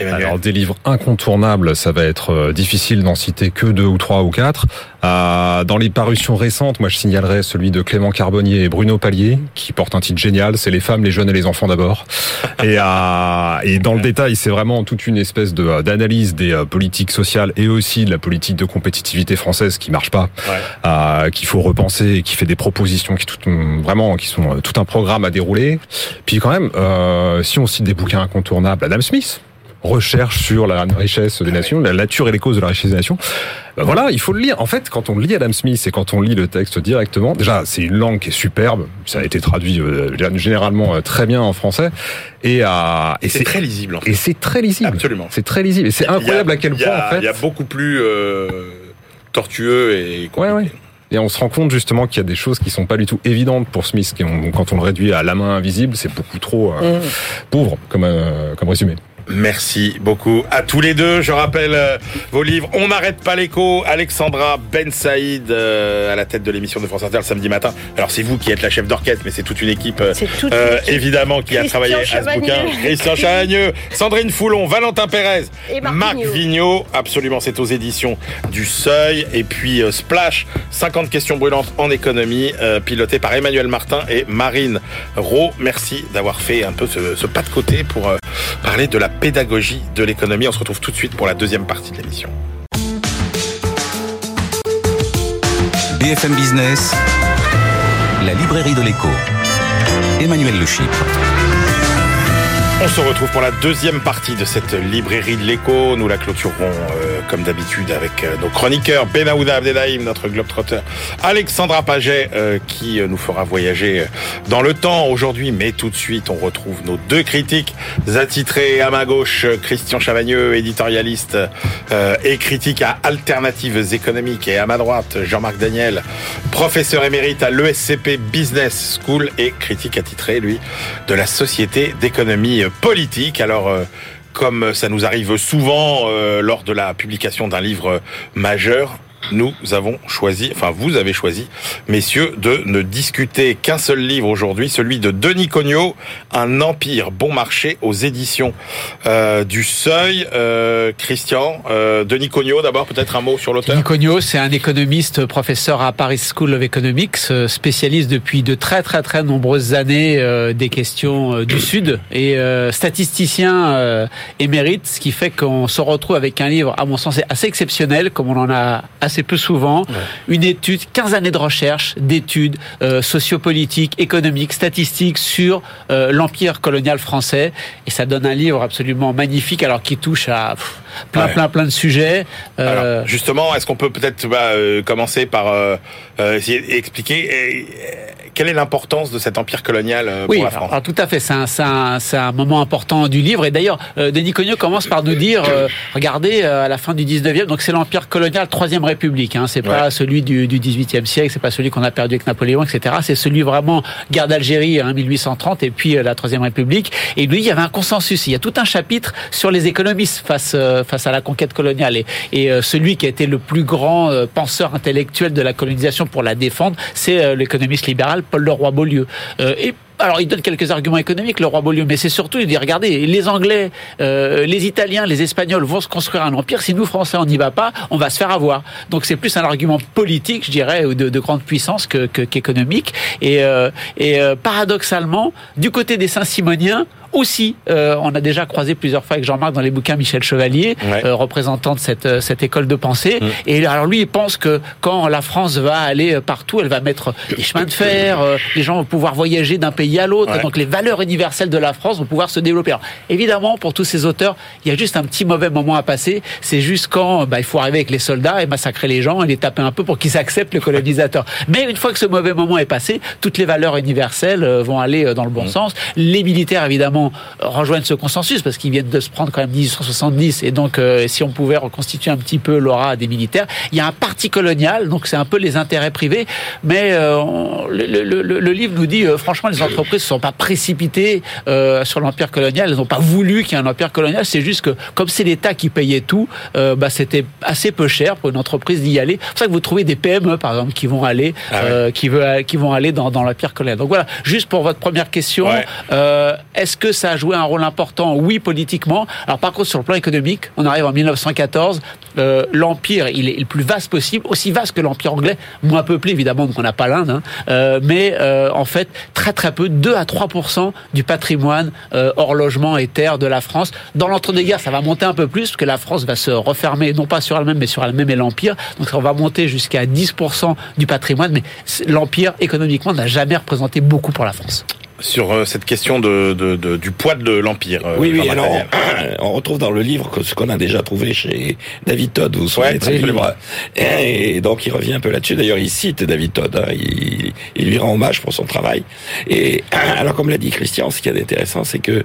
Emmanuel. Alors des livres incontournables, ça va être euh, difficile d'en citer que deux ou trois ou quatre. Euh, dans les parutions récentes, moi je signalerais celui de Clément Carbonnier et Bruno Pallier, qui porte un titre génial, c'est les femmes, les jeunes et les enfants d'abord. Et, euh, et dans le détail, c'est vraiment toute une espèce de euh, d'analyse des politiques sociales et aussi de la politique de compétitivité française qui marche pas, Ouais. euh, qu'il faut repenser, et qui fait des propositions qui tout, vraiment qui sont tout un programme à dérouler. Puis quand même, euh, si on cite des bouquins incontournables, Adam Smith recherche sur la richesse des nations, la nature et les causes de la richesse des nations. Ben voilà, il faut le lire. En fait, quand on lit Adam Smith et quand on lit le texte directement, déjà, c'est une langue qui est superbe. Ça a été traduit euh, généralement euh, très bien en français. Et, euh, et c'est très lisible. En fait. et c'est très lisible. Absolument. C'est très lisible. Et c'est a- incroyable à quel a- point, en fait. Il y a beaucoup plus euh, tortueux et Ouais, compliqué. ouais. Et on se rend compte justement qu'il y a des choses qui sont pas du tout évidentes pour Smith. Qui ont, quand on le réduit à la main invisible, c'est beaucoup trop euh, pauvre comme, euh, comme résumé. Merci beaucoup à tous les deux. Je rappelle euh, vos livres. On n'arrête pas l'écho. Alexandra Ben Saïd euh, à la tête de l'émission de France Inter le samedi matin. Alors c'est vous qui êtes la chef d'orchestre, mais c'est toute une équipe. euh, toute euh, évidemment qui a travaillé à ce bouquin. Christian Chavagneux, Sandrine Foulon, Valentin Pérez, Et Marc Marc Vigneault. Vigneault. Absolument, c'est aux éditions du Seuil. Et puis Splash, 50 questions brûlantes en économie, piloté par Emmanuel Martin et Marine Rowe. Merci d'avoir fait un peu ce, ce pas de côté pour parler de la pédagogie de l'économie. On se retrouve tout de suite pour la deuxième partie de l'émission. BFM Business, la librairie de l'écho. Emmanuel Le. On se retrouve pour la deuxième partie de cette librairie de l'écho. Nous la clôturerons euh, comme d'habitude avec euh, nos chroniqueurs Benaouda Abdelhaim, notre globetrotter, Alexandra Paget euh, qui euh, nous fera voyager euh, dans le temps aujourd'hui. Mais tout de suite, on retrouve nos deux critiques attitrés à ma gauche, euh, Christian Chavagneux, éditorialiste euh, et critique à Alternatives économiques et à ma droite, Jean-Marc Daniel, professeur émérite à l'ESCP Business School et critique attitré, lui, de la Société d'économie euh, politique. Alors, euh, comme ça nous arrive souvent euh, lors de la publication d'un livre majeur, nous avons choisi, enfin vous avez choisi, messieurs, de ne discuter qu'un seul livre aujourd'hui, celui de Denis Cognot, Un empire bon marché aux éditions euh, du Seuil. Euh, Christian, euh, Denis Cognot, d'abord peut-être un mot sur l'auteur. Denis Cognot, c'est un économiste, professeur à Paris School of Economics, euh, spécialiste depuis de très très très nombreuses années euh, des questions euh, du Sud et statisticien émérite, ce qui fait qu'on se retrouve avec un livre, à mon sens, assez exceptionnel, comme on en a assez peu souvent. Une étude, 15 années de recherche, d'études euh, sociopolitiques, économiques, statistiques sur euh, l'empire colonial français. Et ça donne un livre absolument magnifique, alors qui touche à pff, plein Ouais. plein plein de sujets. Euh, Alors, justement, est-ce qu'on peut peut-être bah, euh, commencer par euh, euh, essayer d'expliquer euh, quelle est l'importance de cet empire colonial euh, Oui, pour la alors, France alors, tout à fait, c'est un, un, un moment important du livre. Et d'ailleurs, euh, Denis Cognot commence par nous dire, euh, regardez, euh, à la fin du 19e, donc c'est l'Empire colonial, Troisième République. Hein, c'est pas Ouais. celui du, du 18e siècle, c'est pas celui qu'on a perdu avec Napoléon, etc. C'est celui vraiment guerre d'Algérie, hein, 1830, et puis euh, la Troisième République. Et lui, il y avait un consensus. Il y a tout un chapitre sur les économistes face euh, face à la conquête coloniale. Et, euh, celui qui a été le plus grand euh, penseur intellectuel de la colonisation pour la défendre, c'est euh, l'économiste libéral Paul Leroy-Beaulieu. Et alors, il donne quelques arguments économiques, le roi Beaulieu, mais c'est surtout, il dit, regardez, les Anglais, euh, les Italiens, les Espagnols vont se construire un empire. Si nous, Français, on n'y va pas, on va se faire avoir. Donc, c'est plus un argument politique, je dirais, ou de, de grande puissance que- qu'économique. Et, euh, et euh, paradoxalement, du côté des Saint-Simoniens, aussi, euh, on a déjà croisé plusieurs fois avec Jean-Marc dans les bouquins Michel Chevalier, Ouais. euh, représentant de cette, euh, cette école de pensée. Mm. Et alors lui, il pense que quand la France va aller euh, partout, elle va mettre des chemins de fer, euh, les gens vont pouvoir voyager d'un pays à l'autre, Ouais. donc les valeurs universelles de la France vont pouvoir se développer. Alors, évidemment, pour tous ces auteurs, il y a juste un petit mauvais moment à passer. C'est juste quand bah, il faut arriver avec les soldats et massacrer les gens et les taper un peu pour qu'ils acceptent le colonisateur. Mais une fois que ce mauvais moment est passé, toutes les valeurs universelles euh, vont aller dans le bon Mm. sens. Les militaires, évidemment, euh, rejoignent ce consensus parce qu'ils viennent de se prendre quand même 1870 et donc euh, si on pouvait reconstituer un petit peu l'aura des militaires, il y a un parti colonial, donc c'est un peu les intérêts privés, mais euh, on- le, le- le- le livre nous dit euh, franchement les entreprises ne sont pas précipitées sur l'empire colonial, elles n'ont pas voulu qu'il y ait un empire colonial, c'est juste que comme c'est l'État qui payait tout, bah, c'était assez peu cher pour une entreprise d'y aller. C'est pour ça que vous trouvez des PME par exemple qui vont aller, Ah ouais. qui, veut, qui vont aller dans, dans l'empire colonial. Donc voilà, juste pour votre première question, Ouais. est-ce que ça a joué un rôle important Oui, politiquement. Alors par contre, sur le plan économique, on arrive en 1914. euh, l'empire, il est le plus vaste possible, aussi vaste que l'empire anglais, moins peuplé évidemment, donc on n'a pas l'Inde, hein, euh, mais euh, en fait très très peu, 2 à 3 du patrimoine hors logement et terre de la France. Dans l'entre-deux-guerres, ça va monter un peu plus, parce que la France va se refermer, non pas sur elle-même, mais sur elle-même et l'empire. Donc on va monter jusqu'à 10 du patrimoine, mais l'empire économiquement n'a jamais représenté beaucoup pour la France. Sur euh, cette question de, de- de- du poids de l'empire. euh, Oui, oui, alors on retrouve dans le livre ce qu'on a déjà trouvé chez David Todd, vous vous souvenez Ouais, livre Et donc il revient un peu là-dessus. D'ailleurs, il cite David Todd, hein, il, il lui rend hommage pour son travail. Et alors, comme l'a dit Christian, ce qui est intéressant, c'est que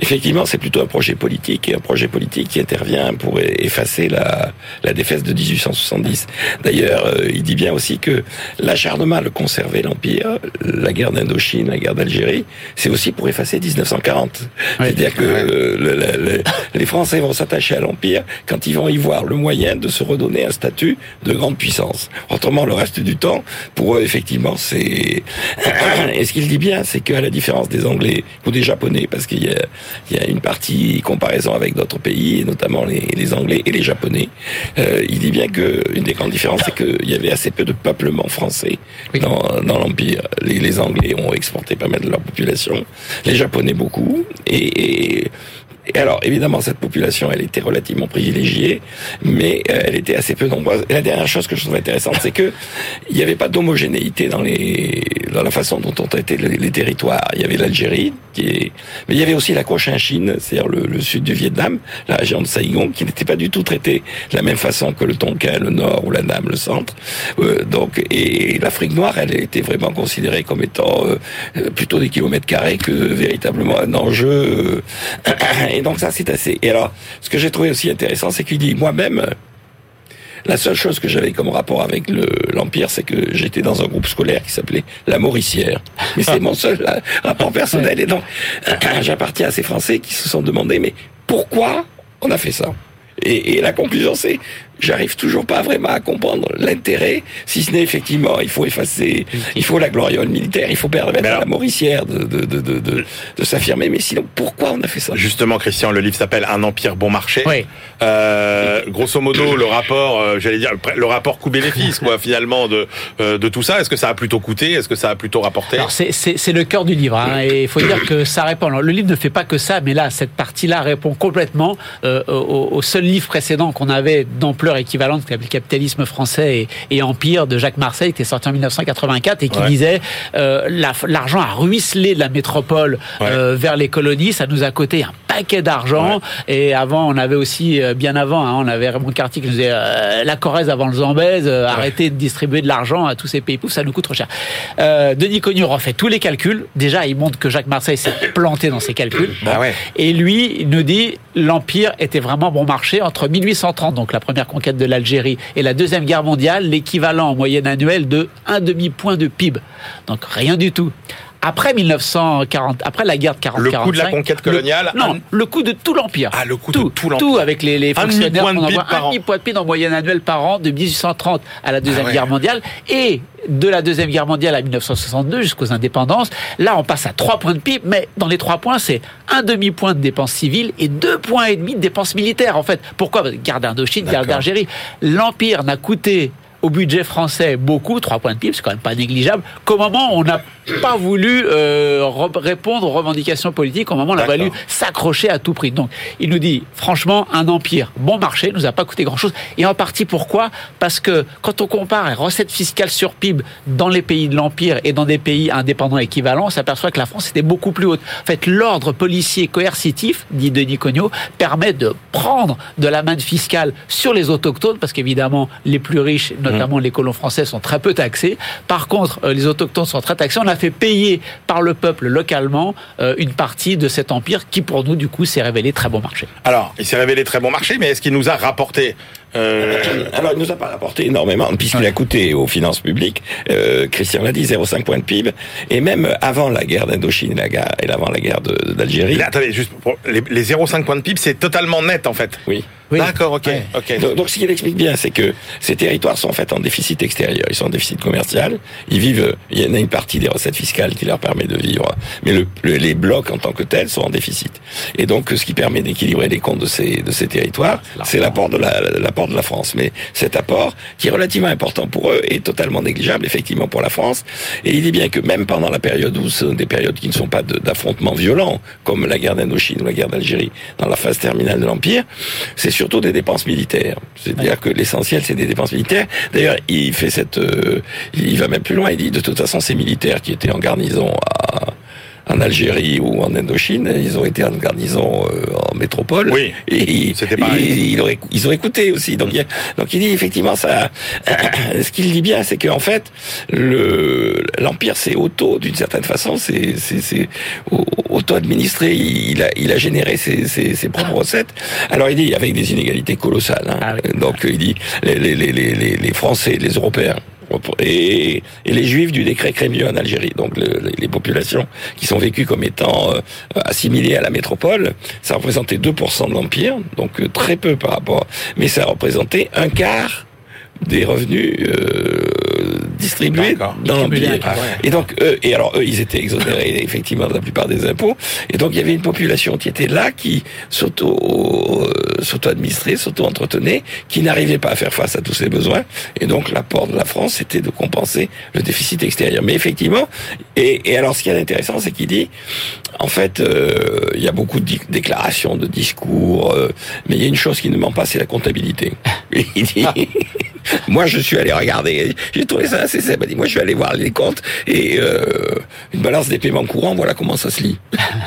effectivement, c'est plutôt un projet politique, et un projet politique qui intervient pour effacer la, la défaite de 1870. D'ailleurs, euh, il dit bien aussi que l'acharnement à conserver l'empire, la guerre d'Indochine, la guerre d'Algérie, c'est aussi pour effacer 1940. C'est-à-dire que euh, le- le- le- les Français vont s'attacher à l'empire quand ils vont y voir le moyen de se redonner un statut de grande puissance. Autrement, le reste du temps, pour eux, effectivement, c'est. Et ce qu'il dit bien, c'est qu'à la différence des Anglais ou des Japonais, parce qu'il y a, il y a une partie comparaison avec d'autres pays, et notamment les, les Anglais et les Japonais, euh, il dit bien que une des grandes différences, c'est qu'il y avait assez peu de peuplement français dans, dans l'empire. Les, les Anglais ont exporté pas mal de leur population, les Japonais beaucoup, et, et et alors, évidemment, cette population, elle était relativement privilégiée, mais euh, elle était assez peu nombreuse. Et la dernière chose que je trouve intéressante, c'est que il n'y avait pas d'homogénéité dans les dans la façon dont ont été les, territoires. Il y avait l'Algérie, qui est, mais il y avait aussi la Cochinchine, c'est-à-dire le, sud du Vietnam, la région de Saigon, qui n'était pas du tout traitée de la même façon que le Tonkin, le nord, ou la Nam, le centre. Euh, donc, et l'Afrique noire, elle était vraiment considérée comme étant euh, plutôt des kilomètres carrés que véritablement un enjeu. euh, et donc ça, c'est assez. Et alors, ce que j'ai trouvé aussi intéressant, c'est qu'il dit moi-même. La seule chose que j'avais comme rapport avec le- l'Empire, c'est que j'étais dans un groupe scolaire qui s'appelait La Mauricière. Mais c'est mon seul euh, rapport personnel. Et donc, j'appartiens à ces Français qui se sont demandé, mais pourquoi on a fait ça? Et, et la conclusion, c'est, j'arrive toujours pas vraiment à comprendre l'intérêt, si ce n'est effectivement, il faut effacer, il faut la gloriole militaire, il faut permettre à la Mauricière de, de, de, de, de, de s'affirmer. Mais sinon, pourquoi on a fait ça? Justement, Christian, le livre s'appelle Un empire bon marché. Oui. Euh, grosso modo, le rapport, euh, j'allais dire, le rapport coût-bénéfice, quoi, finalement, de euh, de tout ça. Est-ce que ça a plutôt coûté? Est-ce que ça a plutôt rapporté? Alors c'est- c'est c'est le cœur du livre, hein, et il faut dire que ça répond. Alors, le livre ne fait pas que ça, mais là, cette partie-là répond complètement euh, au, au seul livre précédent qu'on avait d'ampleur équivalente, qui s'appelait Capitalisme français et, et Empire de Jacques Marseille, qui est sorti en 1984 et qui Ouais. disait euh, la- l'argent a ruisselé de la métropole euh, vers les colonies, ça nous a coûté un paquet d'argent. Et avant, on avait aussi, euh, bien avant, hein, on avait Raymond Cartier qui nous disait euh, la Corrèze avant le Zambèze, arrêtez de distribuer de l'argent à tous ces pays pauvres, ça nous coûte trop cher. Denis Cogneux refait tous les calculs. Déjà, il montre que Jacques Marseille s'est planté dans ses calculs. Bah. Et lui, il nous dit l'Empire était vraiment bon marché entre 1830, donc la première conquête de l'Algérie, et la Deuxième Guerre mondiale, l'équivalent en moyenne annuelle de un demi-point de PIB. Donc rien du tout. Après 1940, après la guerre de 40 Le coût de la 45, conquête le- coloniale, Non, un- le coût de tout l'Empire. Ah, le coût de tout l'Empire. Tout avec les, les Un fonctionnaires demi-point de qu'on PIB envoie, par un demi-point de PIB en moyenne annuelle par an de 1830 à la Deuxième Ah ouais. Guerre mondiale et de la Deuxième Guerre mondiale à 1962 jusqu'aux indépendances. Là, on passe à trois points de PIB, mais dans les trois points, c'est un demi-point de dépenses civiles et deux points et demi de dépenses militaires, en fait. Pourquoi? Guerre d'Indochine, D'accord. d'Algérie. L'Empire n'a coûté au budget français beaucoup, 3 points de PIB, c'est quand même pas négligeable, qu'au moment où on n'a pas voulu euh, re- répondre aux revendications politiques, au moment où on a valu s'accrocher à tout prix. Donc, il nous dit, franchement, un empire bon marché nous a pas coûté grand-chose. Et en partie pourquoi? Parce que quand on compare les recettes fiscales sur PIB dans les pays de l'empire et dans des pays indépendants équivalents, on s'aperçoit que la France était beaucoup plus haute. En fait, l'ordre policier coercitif, dit Denis Cognot, permet de prendre de la manne fiscale sur les autochtones, parce qu'évidemment, les plus riches, notamment les colons français, sont très peu taxés. Par contre, euh, les autochtones sont très taxés. On a fait payer par le peuple localement euh, une partie de cet empire qui, pour nous, du coup, s'est révélé très bon marché. Alors, il s'est révélé très bon marché, mais est-ce qu'il nous a rapporté euh, Alors, il nous a pas rapporté énormément, puisqu'il a coûté aux finances publiques, euh, Christian l'a dit, 0,5 points de PIB, et même avant la guerre d'Indochine et la guerre- et avant la guerre d'Algérie. Attendez, juste pour les, les 0,5 points de PIB, c'est totalement net en fait. Oui. Oui. D'accord, ok, Ouais. ok. Donc, donc, ce qu'il explique bien, c'est que ces territoires sont en fait en déficit extérieur, ils sont en déficit commercial, ils vivent, il y en a une partie des recettes fiscales qui leur permet de vivre, mais le, le- les blocs en tant que tels sont en déficit. Et donc, ce qui permet d'équilibrer les comptes de ces, de ces territoires, c'est l'apport de la, l'apport de la France. Mais cet apport, qui est relativement important pour eux, est totalement négligeable, effectivement, pour la France. Et il dit bien que même pendant la période où ce sont des périodes qui ne sont pas d'affrontements violents, comme la guerre d'Indochine ou la guerre d'Algérie, dans la phase terminale de l'Empire, c'est surtout des dépenses militaires. C'est-à-dire que l'essentiel, c'est des dépenses militaires. D'ailleurs, il fait cette, euh, il va même plus loin. Il dit de toute façon, ces militaires qui étaient en garnison à, en Algérie ou en Indochine, ils ont été en garnison euh, en métropole. Oui, et c'était pareil. et ils, auraient- ils ont écouté aussi. Donc, il, y a- donc il dit effectivement ça. ce qu'il dit bien, c'est qu'en fait, le l'empire c'est auto d'une certaine façon, c'est c'est c'est au- auto-administré. Il a il a généré ses, ses, ses propres recettes. Alors il dit avec des inégalités colossales. hein. Ah oui. Donc il dit les les les les, les- Français, les Européens et, et les Juifs du décret Crémieux en Algérie, donc le- les, les populations qui sont vécues comme étant euh, assimilées à la métropole, ça représentait 2% de l'empire, donc euh, très peu par rapport, mais ça représentait un quart des revenus euh, distribués dans l'empire. ouais. Et donc, eux, et alors eux, ils étaient exonérés effectivement de la plupart des impôts. Et donc, il y avait une population qui était là, qui s'auto, euh, s'auto-administrait, s'auto-entretenait, qui n'arrivait pas à faire face à tous ses besoins. Et donc, l'apport de la France, c'était de compenser le déficit extérieur. Mais effectivement, et, et alors, ce qui est intéressant, c'est qu'il dit, en fait, euh, il y a beaucoup de déclarations, de discours, euh, mais il y a une chose qui ne ment pas, c'est la comptabilité. Il dit, moi, je suis allé regarder, j'ai trouvé ça assez simple. Moi, je suis allé voir les comptes et euh, une balance des paiements courants, voilà comment ça se lit.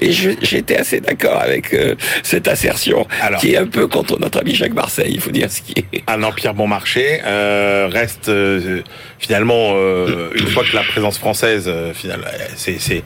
et j'étais assez d'accord avec euh, cette assertion Alors. qui est un peu contre notre ami Jacques Marseille, il faut dire ce qui est. un empire bon marché euh, reste euh, finalement euh, une fois que la présence française euh, c'est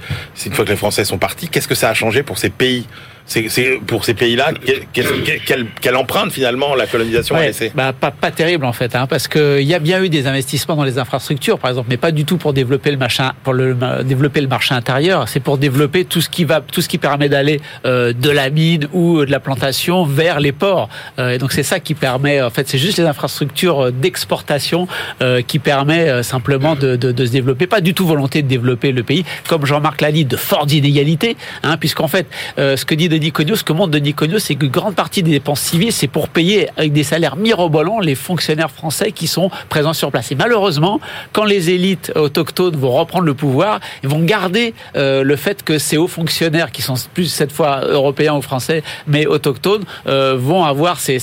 une fois que les Français sont partis qu'est-ce que ça a changé pour ces pays c'est c'est pour ces pays-là quelle, quelle, quelle, quelle empreinte finalement la colonisation a laissé bah, pas, pas terrible en fait, hein, parce que il y a bien eu des investissements dans les infrastructures, par exemple, mais pas du tout pour développer le marché, pour le développer le marché intérieur. C'est pour développer tout ce qui va, tout ce qui permet d'aller euh, de la mine ou de la plantation vers les ports. Euh, et donc c'est ça qui permet, en fait, c'est juste les infrastructures euh, d'exportation euh, qui permet euh, simplement de, de, de se développer. Pas du tout volonté de développer le pays, comme Jean-Marc l'a dit, de fortes inégalités, hein, puisqu'en fait, euh, ce que dit Cognot, ce que montre Denis Cognot, c'est que grande partie des dépenses civiles, c'est pour payer avec des salaires mirobolants les fonctionnaires français qui sont présents sur place. Et malheureusement, quand les élites autochtones vont reprendre le pouvoir, ils vont garder euh, le fait que ces hauts fonctionnaires, qui sont plus cette fois européens ou français, mais autochtones, euh, vont avoir ces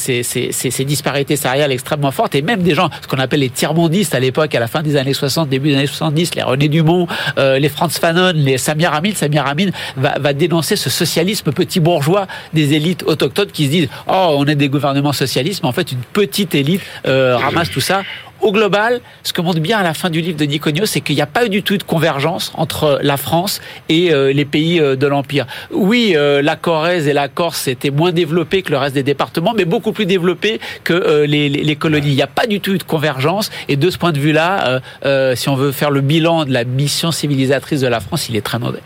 disparités salariales extrêmement fortes. Et même des gens, ce qu'on appelle les tiers-mondistes à l'époque, à la fin des années 60, début des années 70, les René Dumont, euh, les Franz Fanon, les Samir Amin, Samir Amin va, va dénoncer ce socialisme petit bourgeois des élites autochtones qui se disent oh on est des gouvernements socialistes, mais en fait une petite élite euh, ramasse tout ça. Au global, ce que montre bien à la fin du livre de Niconio, c'est qu'il n'y a pas du tout de convergence entre la France et euh, les pays euh, de l'Empire. Oui, euh, la Corrèze et la Corse étaient moins développés que le reste des départements, mais beaucoup plus développés que les, les, colonies. Il n'y a pas du tout eu de convergence, et de ce point de vue-là, si on veut faire le bilan de la mission civilisatrice de la France, il est très mauvais.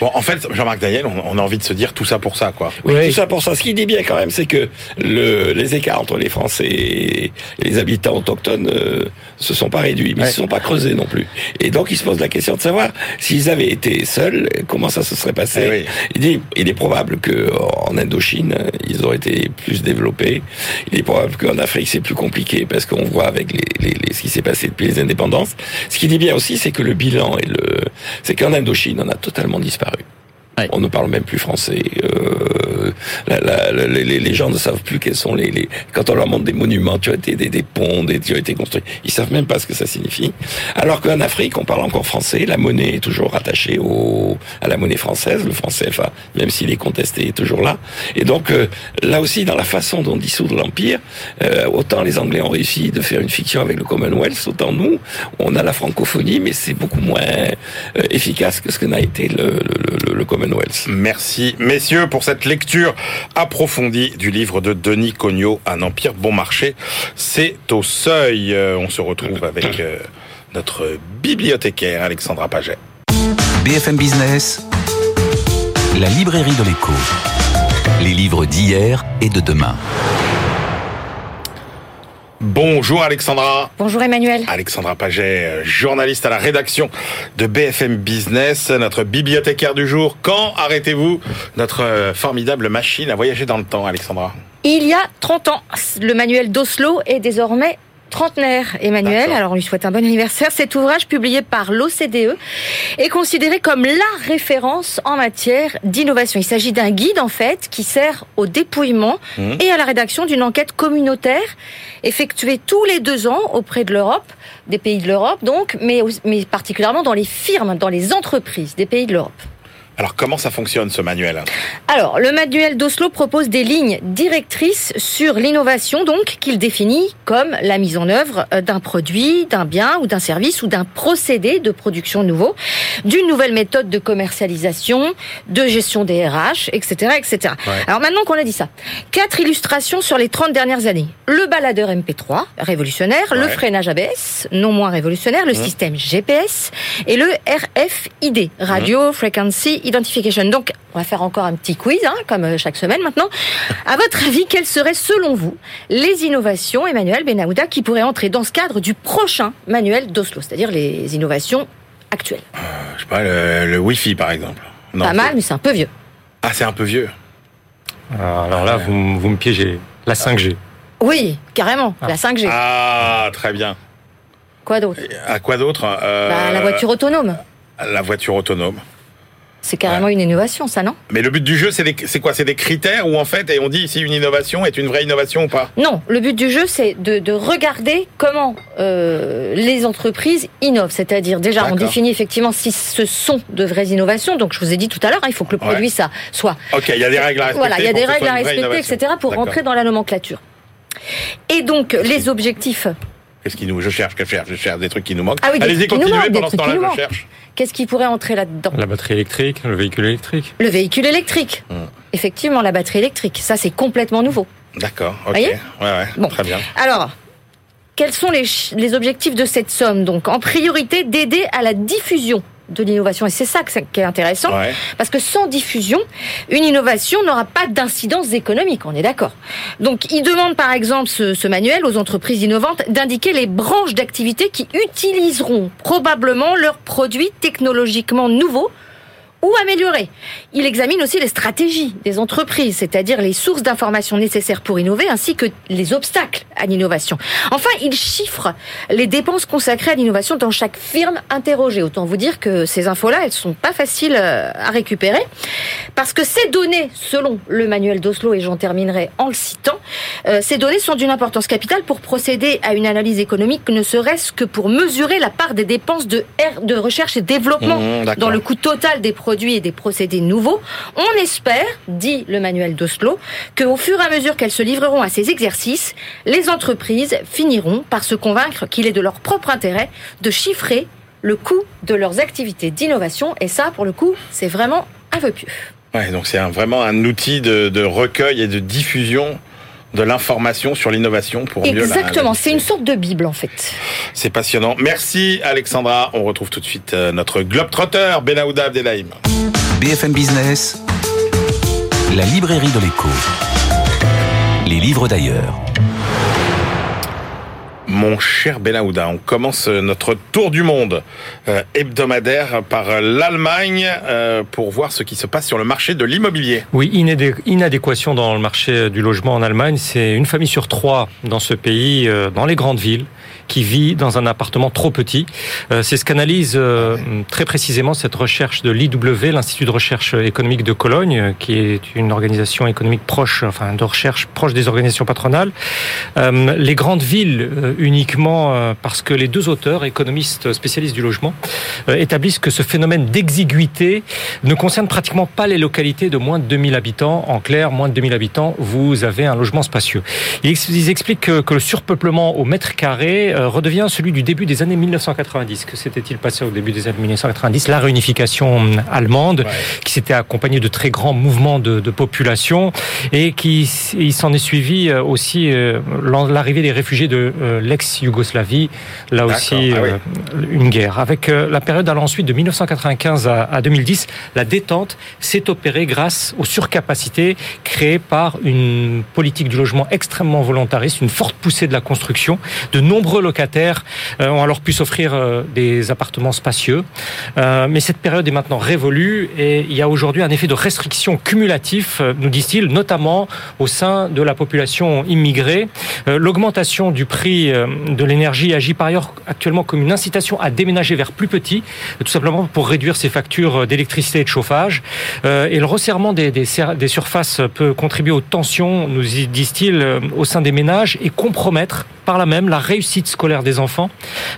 Bon, en fait, Jean-Marc Daniel, on, a envie de se dire tout ça pour ça, quoi. Oui, Oui. tout ça pour ça. Ce qui dit bien quand même, c'est que le, les écarts entre les Français et les habitants autochtones euh, se sont pas réduits, mais ils Ouais. se sont pas creusés non plus. Et donc, il se pose la question de savoir s'ils avaient été seuls, comment ça se serait passé. Eh oui. Il dit, il est probable que en Indochine, ils auraient été plus développés. Il est probable qu'en Afrique, c'est plus compliqué parce qu'on voit avec les, les, les- ce qui s'est passé depuis les indépendances. Ce qui dit bien aussi, c'est que le bilan et le, c'est qu'en Indochine, on a totalement disparu. disparu. On ne parle même plus français. Euh, la- la- les, les- gens ne savent plus quels sont les, les- Quand on leur montre des monuments, tu as été des, des ponts, des, qui ont été construits, ils savent même pas ce que ça signifie. Alors qu'en Afrique, on parle encore français. La monnaie est toujours attachée au, à la monnaie française, le franc CFA, même s'il est contesté, est toujours là. Et donc euh, là aussi, dans la façon dont dissoudre l'empire, euh, autant les Anglais ont réussi de faire une fiction avec le Commonwealth, autant nous, on a la francophonie, mais c'est beaucoup moins euh, efficace que ce que n'a été le, le, le, le Commonwealth. Merci, messieurs, pour cette lecture approfondie du livre de Denis Cognot, Un empire bon marché. C'est au seuil. Euh, On se retrouve avec euh, notre bibliothécaire, Alexandra Paget. BFM Business, la librairie de l'écho. Les livres d'hier et de demain. Bonjour Alexandra. Bonjour Emmanuel. Alexandra Paget, euh, journaliste à la rédaction de BFM Business, notre bibliothécaire du jour. Quand arrêtez-vous notre euh, formidable machine à voyager dans le temps, Alexandra? Il y a 30 ans, le manuel d'Oslo est désormais trentenaire, Emmanuel. Alors on lui souhaite un bon anniversaire. Cet ouvrage publié par l'OCDE est considéré comme la référence en matière d'innovation. Il s'agit d'un guide en fait qui sert au dépouillement Mhm. et à la rédaction d'une enquête communautaire effectuée tous les deux ans auprès de l'Europe, des pays de l'Europe donc, mais, aussi- mais particulièrement dans les firmes, dans les entreprises des pays de l'Europe. Alors comment ça fonctionne ce manuel Alors, le manuel d'Oslo propose des lignes directrices sur l'innovation, donc, qu'il définit comme la mise en œuvre euh, d'un produit, d'un bien ou d'un service ou d'un procédé de production nouveau, d'une nouvelle méthode de commercialisation, de gestion des RH, etc., etc. Ouais. Alors maintenant qu'on a dit ça, quatre illustrations sur les 30 dernières années. Le baladeur MP3, révolutionnaire, le freinage ABS, non moins révolutionnaire, le système GPS et le RFID, Radio Frequency Identification. Donc, on va faire encore un petit quiz, hein, comme euh, chaque semaine maintenant. À votre avis, quelles seraient, selon vous, les innovations, Emmanuel Benahouda, qui pourraient entrer dans ce cadre du prochain manuel d'Oslo, c'est-à-dire les innovations actuelles? Je sais pas, le, le Wi-Fi par exemple. Non, Pas mal, mais c'est un peu vieux. Ah, c'est un peu vieux. Ah, Alors là, vous, vous me piégez. La 5G. Oui, carrément, la 5G. Ah, très bien. Quoi d'autre? À quoi d'autre? Euh, Bah, La voiture autonome. La voiture autonome. C'est carrément une innovation, ça, non? Mais le but du jeu, c'est quoi? C'est des critères où en fait, et on dit si une innovation est une vraie innovation ou pas? Non, le but du jeu, c'est de, de regarder comment euh, les entreprises innovent. C'est-à-dire, déjà, on définit effectivement si ce sont de vraies innovations. Donc, je vous ai dit tout à l'heure, hein, il faut que le Ouais. produit, ça soit... Ok, il y a des règles à respecter. Voilà, il y a des règles à respecter, etc., pour rentrer dans la nomenclature. Et donc, les objectifs, Qu'est-ce qui nous Je cherche, je cherche, je cherche des trucs qui nous manquent. Ah oui, des Allez-y, continuez pendant ce temps-là, je cherche. qu'est-ce qui pourrait entrer là-dedans? La batterie électrique, le véhicule électrique. Le véhicule électrique. Hum. Effectivement, la batterie électrique. Ça, c'est complètement nouveau. D'accord, ok. Voyez? Ouais, ouais, Bon. très bien. Alors, quels sont les, les objectifs de cette somme? Donc, en priorité, d'aider à la diffusion de l'innovation. Et c'est ça qui est intéressant, Ouais. parce que sans diffusion, une innovation n'aura pas d'incidence économique, on est d'accord. Donc, il demande par exemple ce, ce manuel aux entreprises innovantes d'indiquer les branches d'activité qui utiliseront probablement leurs produits technologiquement nouveaux ou améliorés. Il examine aussi les stratégies des entreprises, c'est-à-dire les sources d'informations nécessaires pour innover, ainsi que les obstacles à l'innovation. Enfin, il chiffre les dépenses consacrées à l'innovation dans chaque firme interrogée. Autant vous dire que ces infos-là, elles sont pas faciles euh, à récupérer, parce que ces données, selon le manuel d'Oslo, et j'en terminerai en le citant, euh, ces données sont d'une importance capitale pour procéder à une analyse économique, ne serait-ce que pour mesurer la part des dépenses de, R- de recherche et développement Mmh, dans le coût total des produits et des procédés nouveaux. On espère, dit le manuel d'Oslo, qu'au fur et à mesure qu'elles se livreront à ces exercices, les entreprises finiront par se convaincre qu'il est de leur propre intérêt de chiffrer le coût de leurs activités d'innovation. Et ça, pour le coup, c'est vraiment un vœu pieux. Ouais, donc c'est vraiment un outil de recueil et de diffusion de l'information sur l'innovation pour Exactement, c'est une sorte de Bible en fait. C'est passionnant. Merci Alexandra. On retrouve tout de suite euh, notre globe-trotteur, Benahouda Abdelhaim. BFM Business, la librairie de l'écho. Les livres d'ailleurs. Mon cher Benahouda, on commence notre tour du monde euh, hebdomadaire par l'Allemagne euh, pour voir ce qui se passe sur le marché de l'immobilier. Oui, inadé- inadéquation dans le marché du logement en Allemagne. C'est une famille sur trois dans ce pays, euh, dans les grandes villes, qui vit dans un appartement trop petit. Euh, C'est ce qu'analyse euh, très précisément cette recherche de l'IW, l'Institut de recherche économique de Cologne, qui est une organisation économique proche, enfin de recherche proche des organisations patronales. Euh, les grandes villes uniquement parce que les deux auteurs, économistes spécialistes du logement, établissent que ce phénomène d'exiguïté ne concerne pratiquement pas les localités de moins de 2000 habitants. En clair, moins de 2000 habitants, vous avez un logement spacieux. Ils ex- ils expliquent que, le surpeuplement au mètre carré redevient celui du début des années 1990. Que s'était-il passé au début des années 1990 La réunification hum, allemande, qui s'était accompagnée de très grands mouvements de, de population et qui il s'en est suivi euh, aussi euh, l'arrivée des réfugiés de euh, l'ex-Yougoslavie, là aussi ah oui. euh, une guerre. Avec euh, la période allant ensuite de 1995 à, à 2010, la détente s'est opérée grâce aux surcapacités créées par une politique du logement extrêmement volontariste, une forte poussée de la construction. De nombreux locataires euh, ont alors pu s'offrir euh, des appartements spacieux. Euh, mais cette période est maintenant révolue et il y a aujourd'hui un effet de restriction cumulatif, nous disent-ils, notamment au sein de la population immigrée. L'augmentation du prix de l'énergie agit par ailleurs actuellement comme une incitation à déménager vers plus petit, tout simplement pour réduire ses factures d'électricité et de chauffage. Et le resserrement des, surfaces peut contribuer aux tensions, nous disent-ils, au sein des ménages et compromettre par là même la réussite des enfants.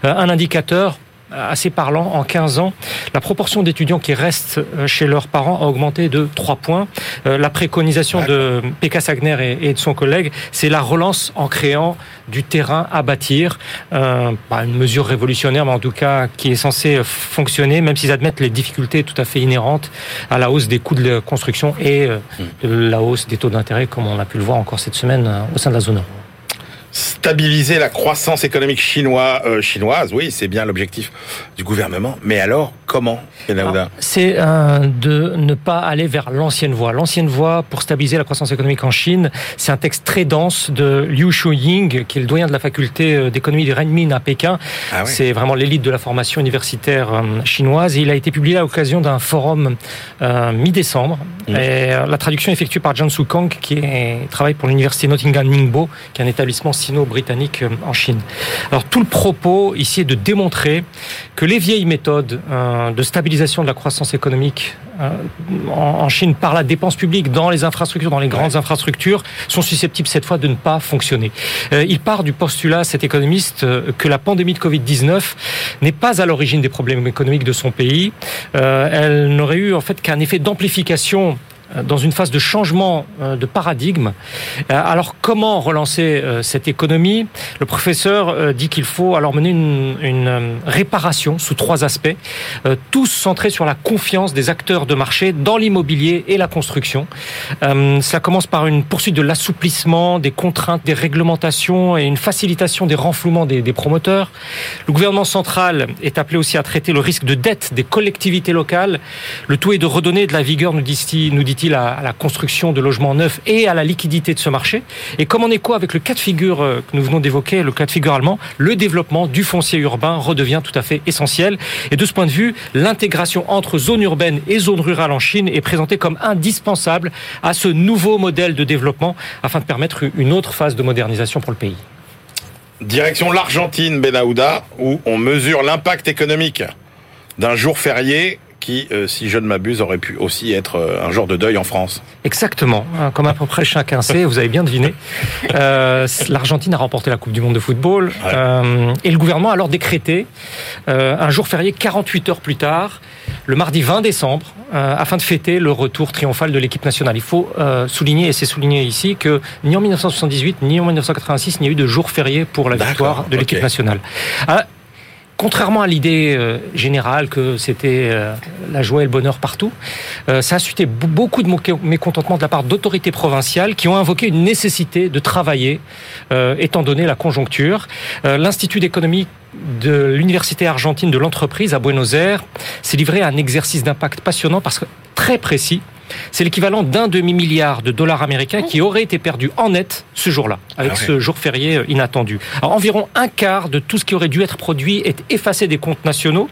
Euh, Un indicateur assez parlant, en 15 ans, la proportion d'étudiants qui restent euh, chez leurs parents a augmenté de 3 points. Euh, La préconisation de Pekka Sagner et- de son collègue, c'est la relance en créant du terrain à bâtir. Euh, pas une mesure révolutionnaire, mais en tout cas qui est censée fonctionner, même s'ils admettent les difficultés tout à fait inhérentes à la hausse des coûts de construction et de la hausse des taux d'intérêt, comme on a pu le voir encore cette semaine au sein de la zone euro. Stabiliser la croissance économique chinois, euh, chinoise, oui, c'est bien l'objectif du gouvernement. Mais alors, comment, Benahouda C'est euh, de ne pas aller vers l'ancienne voie. L'ancienne voie pour stabiliser la croissance économique en Chine, c'est un texte très dense de Liu Shuiying, qui est le doyen de la faculté euh, d'économie du Renmin à Pékin. Ah oui. C'est vraiment l'élite de la formation universitaire euh, chinoise. Et il a été publié à l'occasion d'un forum euh, mi-décembre. Mmh. Et euh, la traduction est effectuée par Jiansu Kang, qui est- travaille pour l'université Nottingham Ningbo, qui est un établissement sino-britannique euh, en Chine. Alors tout le propos ici est de démontrer que les vieilles méthodes euh, de stabilisation de la croissance économique euh, en Chine par la dépense publique dans les infrastructures, dans les grandes infrastructures, sont susceptibles cette fois de ne pas fonctionner. Il part du postulat, cet économiste, que la pandémie de Covid-19 n'est pas à l'origine des problèmes économiques de son pays. Elle n'aurait eu en fait qu'un effet d'amplification dans une phase de changement euh, de paradigme. Euh, Alors comment relancer euh, cette économie? Le professeur euh, dit qu'il faut alors mener une, euh, réparation sous trois aspects, euh, tous centrés sur la confiance des acteurs de marché dans l'immobilier et la construction. Euh, Cela commence par une poursuite de l'assouplissement des contraintes, des réglementations et une facilitation des renflouements des, promoteurs. Le gouvernement central est appelé aussi à traiter le risque de dette des collectivités locales. Le tout est de redonner de la vigueur, nous dit-il, nous à, la construction de logements neufs et à la liquidité de ce marché. Et comme en écho avec le cas de figure euh, que nous venons d'évoquer, le cas de figure allemand, le développement du foncier urbain redevient tout à fait essentiel. Et de ce point de vue, l'intégration entre zone urbaine et zone rurale en Chine est présentée comme indispensable à ce nouveau modèle de développement afin de permettre une autre phase de modernisation pour le pays. Direction l'Argentine, Benahouda, où on mesure l'impact économique d'un jour férié qui, euh, si je ne m'abuse, aurait pu aussi être euh, un jour de deuil en France. Exactement, hein, comme à peu près chacun sait, vous avez bien deviné. Euh, L'Argentine a remporté la Coupe du Monde de football euh, et le gouvernement a alors décrété euh, un jour férié 48 heures plus tard, le mardi 20 décembre, afin de fêter le retour triomphal de l'équipe nationale. Il faut souligner, et c'est souligné ici, que ni en 1978 ni en 1986 il n'y a eu de jour férié pour la victoire de l'équipe nationale. Ah, contrairement à l'idée euh, générale que c'était euh, la joie et le bonheur partout, euh, ça a suscité beaucoup de mécontentement de la part d'autorités provinciales qui ont invoqué une nécessité de travailler, étant donné la conjoncture. L'Institut d'économie de l'Université argentine de l'entreprise à Buenos Aires s'est livré à un exercice d'impact passionnant parce que très précis c'est l'équivalent d'un demi-milliard de dollars américains qui aurait été perdu en net ce jour-là, avec ah ce jour férié euh, inattendu. Alors, environ un quart de tout ce qui aurait dû être produit est effacé des comptes nationaux,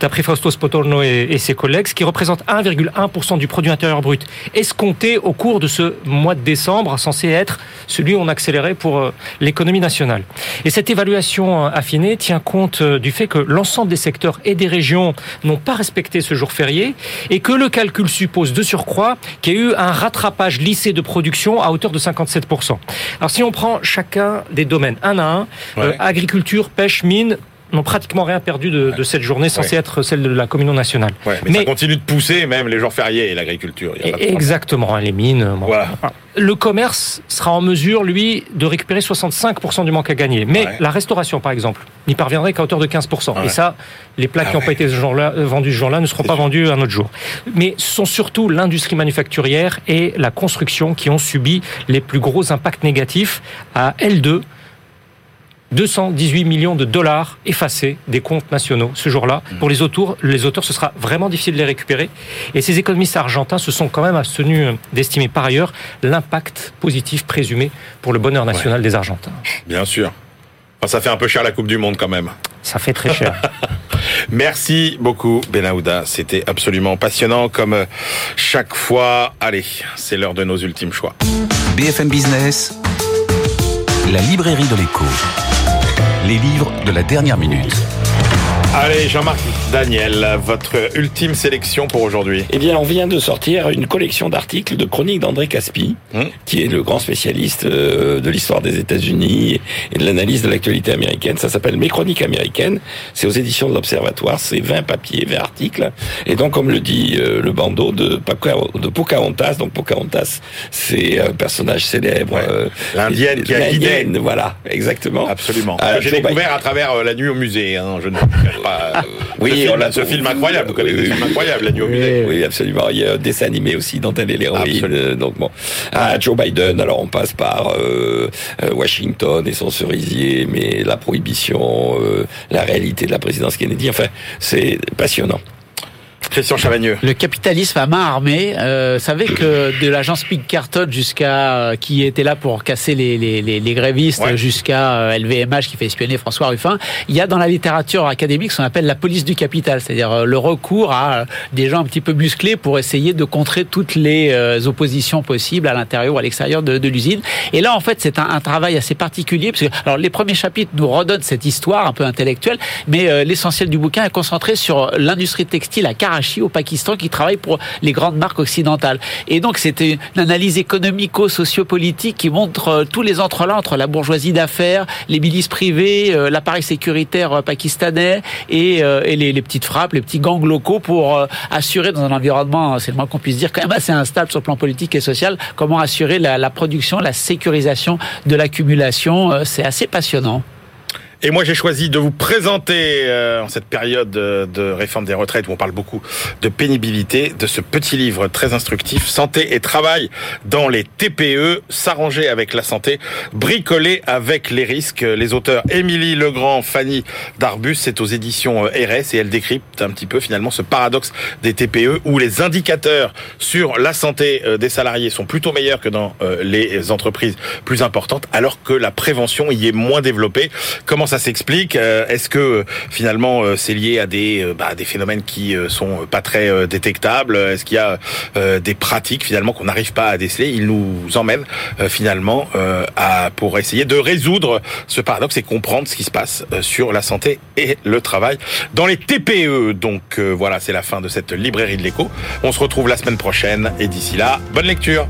d'après Fausto Spotorno et, ses collègues, ce qui représente 1,1% du produit intérieur brut escompté au cours de ce mois de décembre, censé être celui où on accélérait pour euh, l'économie nationale. Et cette évaluation euh, affinée tient compte du fait que l'ensemble des secteurs et des régions n'ont pas respecté ce jour férié et que le calcul suppose de surcroît qu'il y a eu un rattrapage lissé de production à hauteur de 57%. Alors si on prend chacun des domaines un à un, euh, agriculture, pêche, mine, n'ont pratiquement rien perdu de, cette journée censée être celle de la communion nationale. mais, ça continue de pousser même les jours fériés et l'agriculture. Exactement, hein, les mines. Voilà. Le commerce sera en mesure, lui, de récupérer 65% du manque à gagner. Mais la restauration, par exemple, n'y parviendrait qu'à hauteur de 15%. Et ça, les plats ah qui n'ont pas été ce jour-là, euh, vendus ce jour-là ne seront pas vendus un autre jour. Mais ce sont surtout l'industrie manufacturière et la construction qui ont subi les plus gros impacts négatifs à L2 218 millions de dollars effacés des comptes nationaux ce jour-là. Mmh. Pour les auteurs, les auteurs, ce sera vraiment difficile de les récupérer. Et ces économistes argentins se sont quand même abstenus d'estimer par ailleurs l'impact positif présumé pour le bonheur national des Argentins. Bien sûr. ça fait un peu cher la Coupe du Monde quand même. Ça fait très cher. Merci beaucoup, Benahouda. C'était absolument passionnant comme euh, chaque fois. Allez, c'est l'heure de nos ultimes choix. BFM Business, la librairie de l'écho les livres de la dernière minute. Allez, Jean-Marc Daniel, votre ultime sélection pour aujourd'hui. Eh bien, on vient de sortir une collection d'articles de chroniques d'André Caspi, hmm. qui est le grand spécialiste euh, de l'histoire des États-Unis et de l'analyse de l'actualité américaine. Ça s'appelle Mes chroniques américaines. C'est aux éditions de l'Observatoire. C'est 20 papiers, 20 articles. Et donc, comme le dit euh, le bandeau de, Pocahontas, donc Pocahontas, c'est un personnage célèbre. Euh, L'indienne qui a guidé. Voilà, exactement. Absolument. J'ai découvert à travers la nuit au musée. Hein, je ne euh, oui, on a ce film incroyable. Vous connaissez ce film incroyable, l'agneau au musée. Oui, absolument. Il y a un dessin animé aussi dont elle est l'héroïne. Donc bon, ah, Joe Biden. Alors on passe par euh, euh, Washington et son cerisier, mais la prohibition, la réalité de la présidence Kennedy. Enfin, c'est passionnant. Christian Chavagneux. Le capitalisme à main armée, euh, savez que de l'agence Pink Carton jusqu'à euh, qui était là pour casser les, les, les, grévistes, jusqu'à LVMH euh, qui fait espionner François Ruffin, il y a dans la littérature académique ce qu'on appelle la police du capital, c'est-à-dire euh, le recours à des gens un petit peu musclés pour essayer de contrer toutes les oppositions possibles à l'intérieur ou à l'extérieur de, de l'usine. Et là, en fait, c'est un, un, travail assez particulier parce que alors les premiers chapitres nous redonnent cette histoire un peu intellectuelle, mais l'essentiel du bouquin est concentré sur l'industrie textile à Au Pakistan qui travaille pour les grandes marques occidentales. Et donc c'était une analyse économico-sociopolitique qui montre euh, tous les entrelacs entre la bourgeoisie d'affaires, les milices privées, euh, l'appareil sécuritaire euh, pakistanais et, les, petites frappes, les petits gangs locaux pour assurer dans un environnement, c'est le moins qu'on puisse dire, quand même assez instable sur le plan politique et social, comment assurer la production, la sécurisation de l'accumulation. C'est assez passionnant. Et moi, j'ai choisi de vous présenter, euh, en cette période de, réforme des retraites où on parle beaucoup de pénibilité, de ce petit livre très instructif, Santé et travail dans les TPE, s'arranger avec la santé, bricoler avec les risques. Les auteurs Émilie Legrand, Fanny Darbus, c'est aux éditions euh, RS et elle décrypte un petit peu finalement ce paradoxe des TPE où les indicateurs sur la santé euh, des salariés sont plutôt meilleurs que dans les entreprises plus importantes, alors que la prévention y est moins développée. Ça s'explique euh, Est-ce que finalement euh, c'est lié à des euh, bah, des phénomènes qui sont pas très détectables Est-ce qu'il y a des pratiques finalement qu'on n'arrive pas à déceler Il nous emmène finalement à pour essayer de résoudre ce paradoxe et comprendre ce qui se passe sur la santé et le travail dans les TPE. Donc voilà, c'est la fin de cette librairie de l'écho. On se retrouve la semaine prochaine et d'ici là, bonne lecture.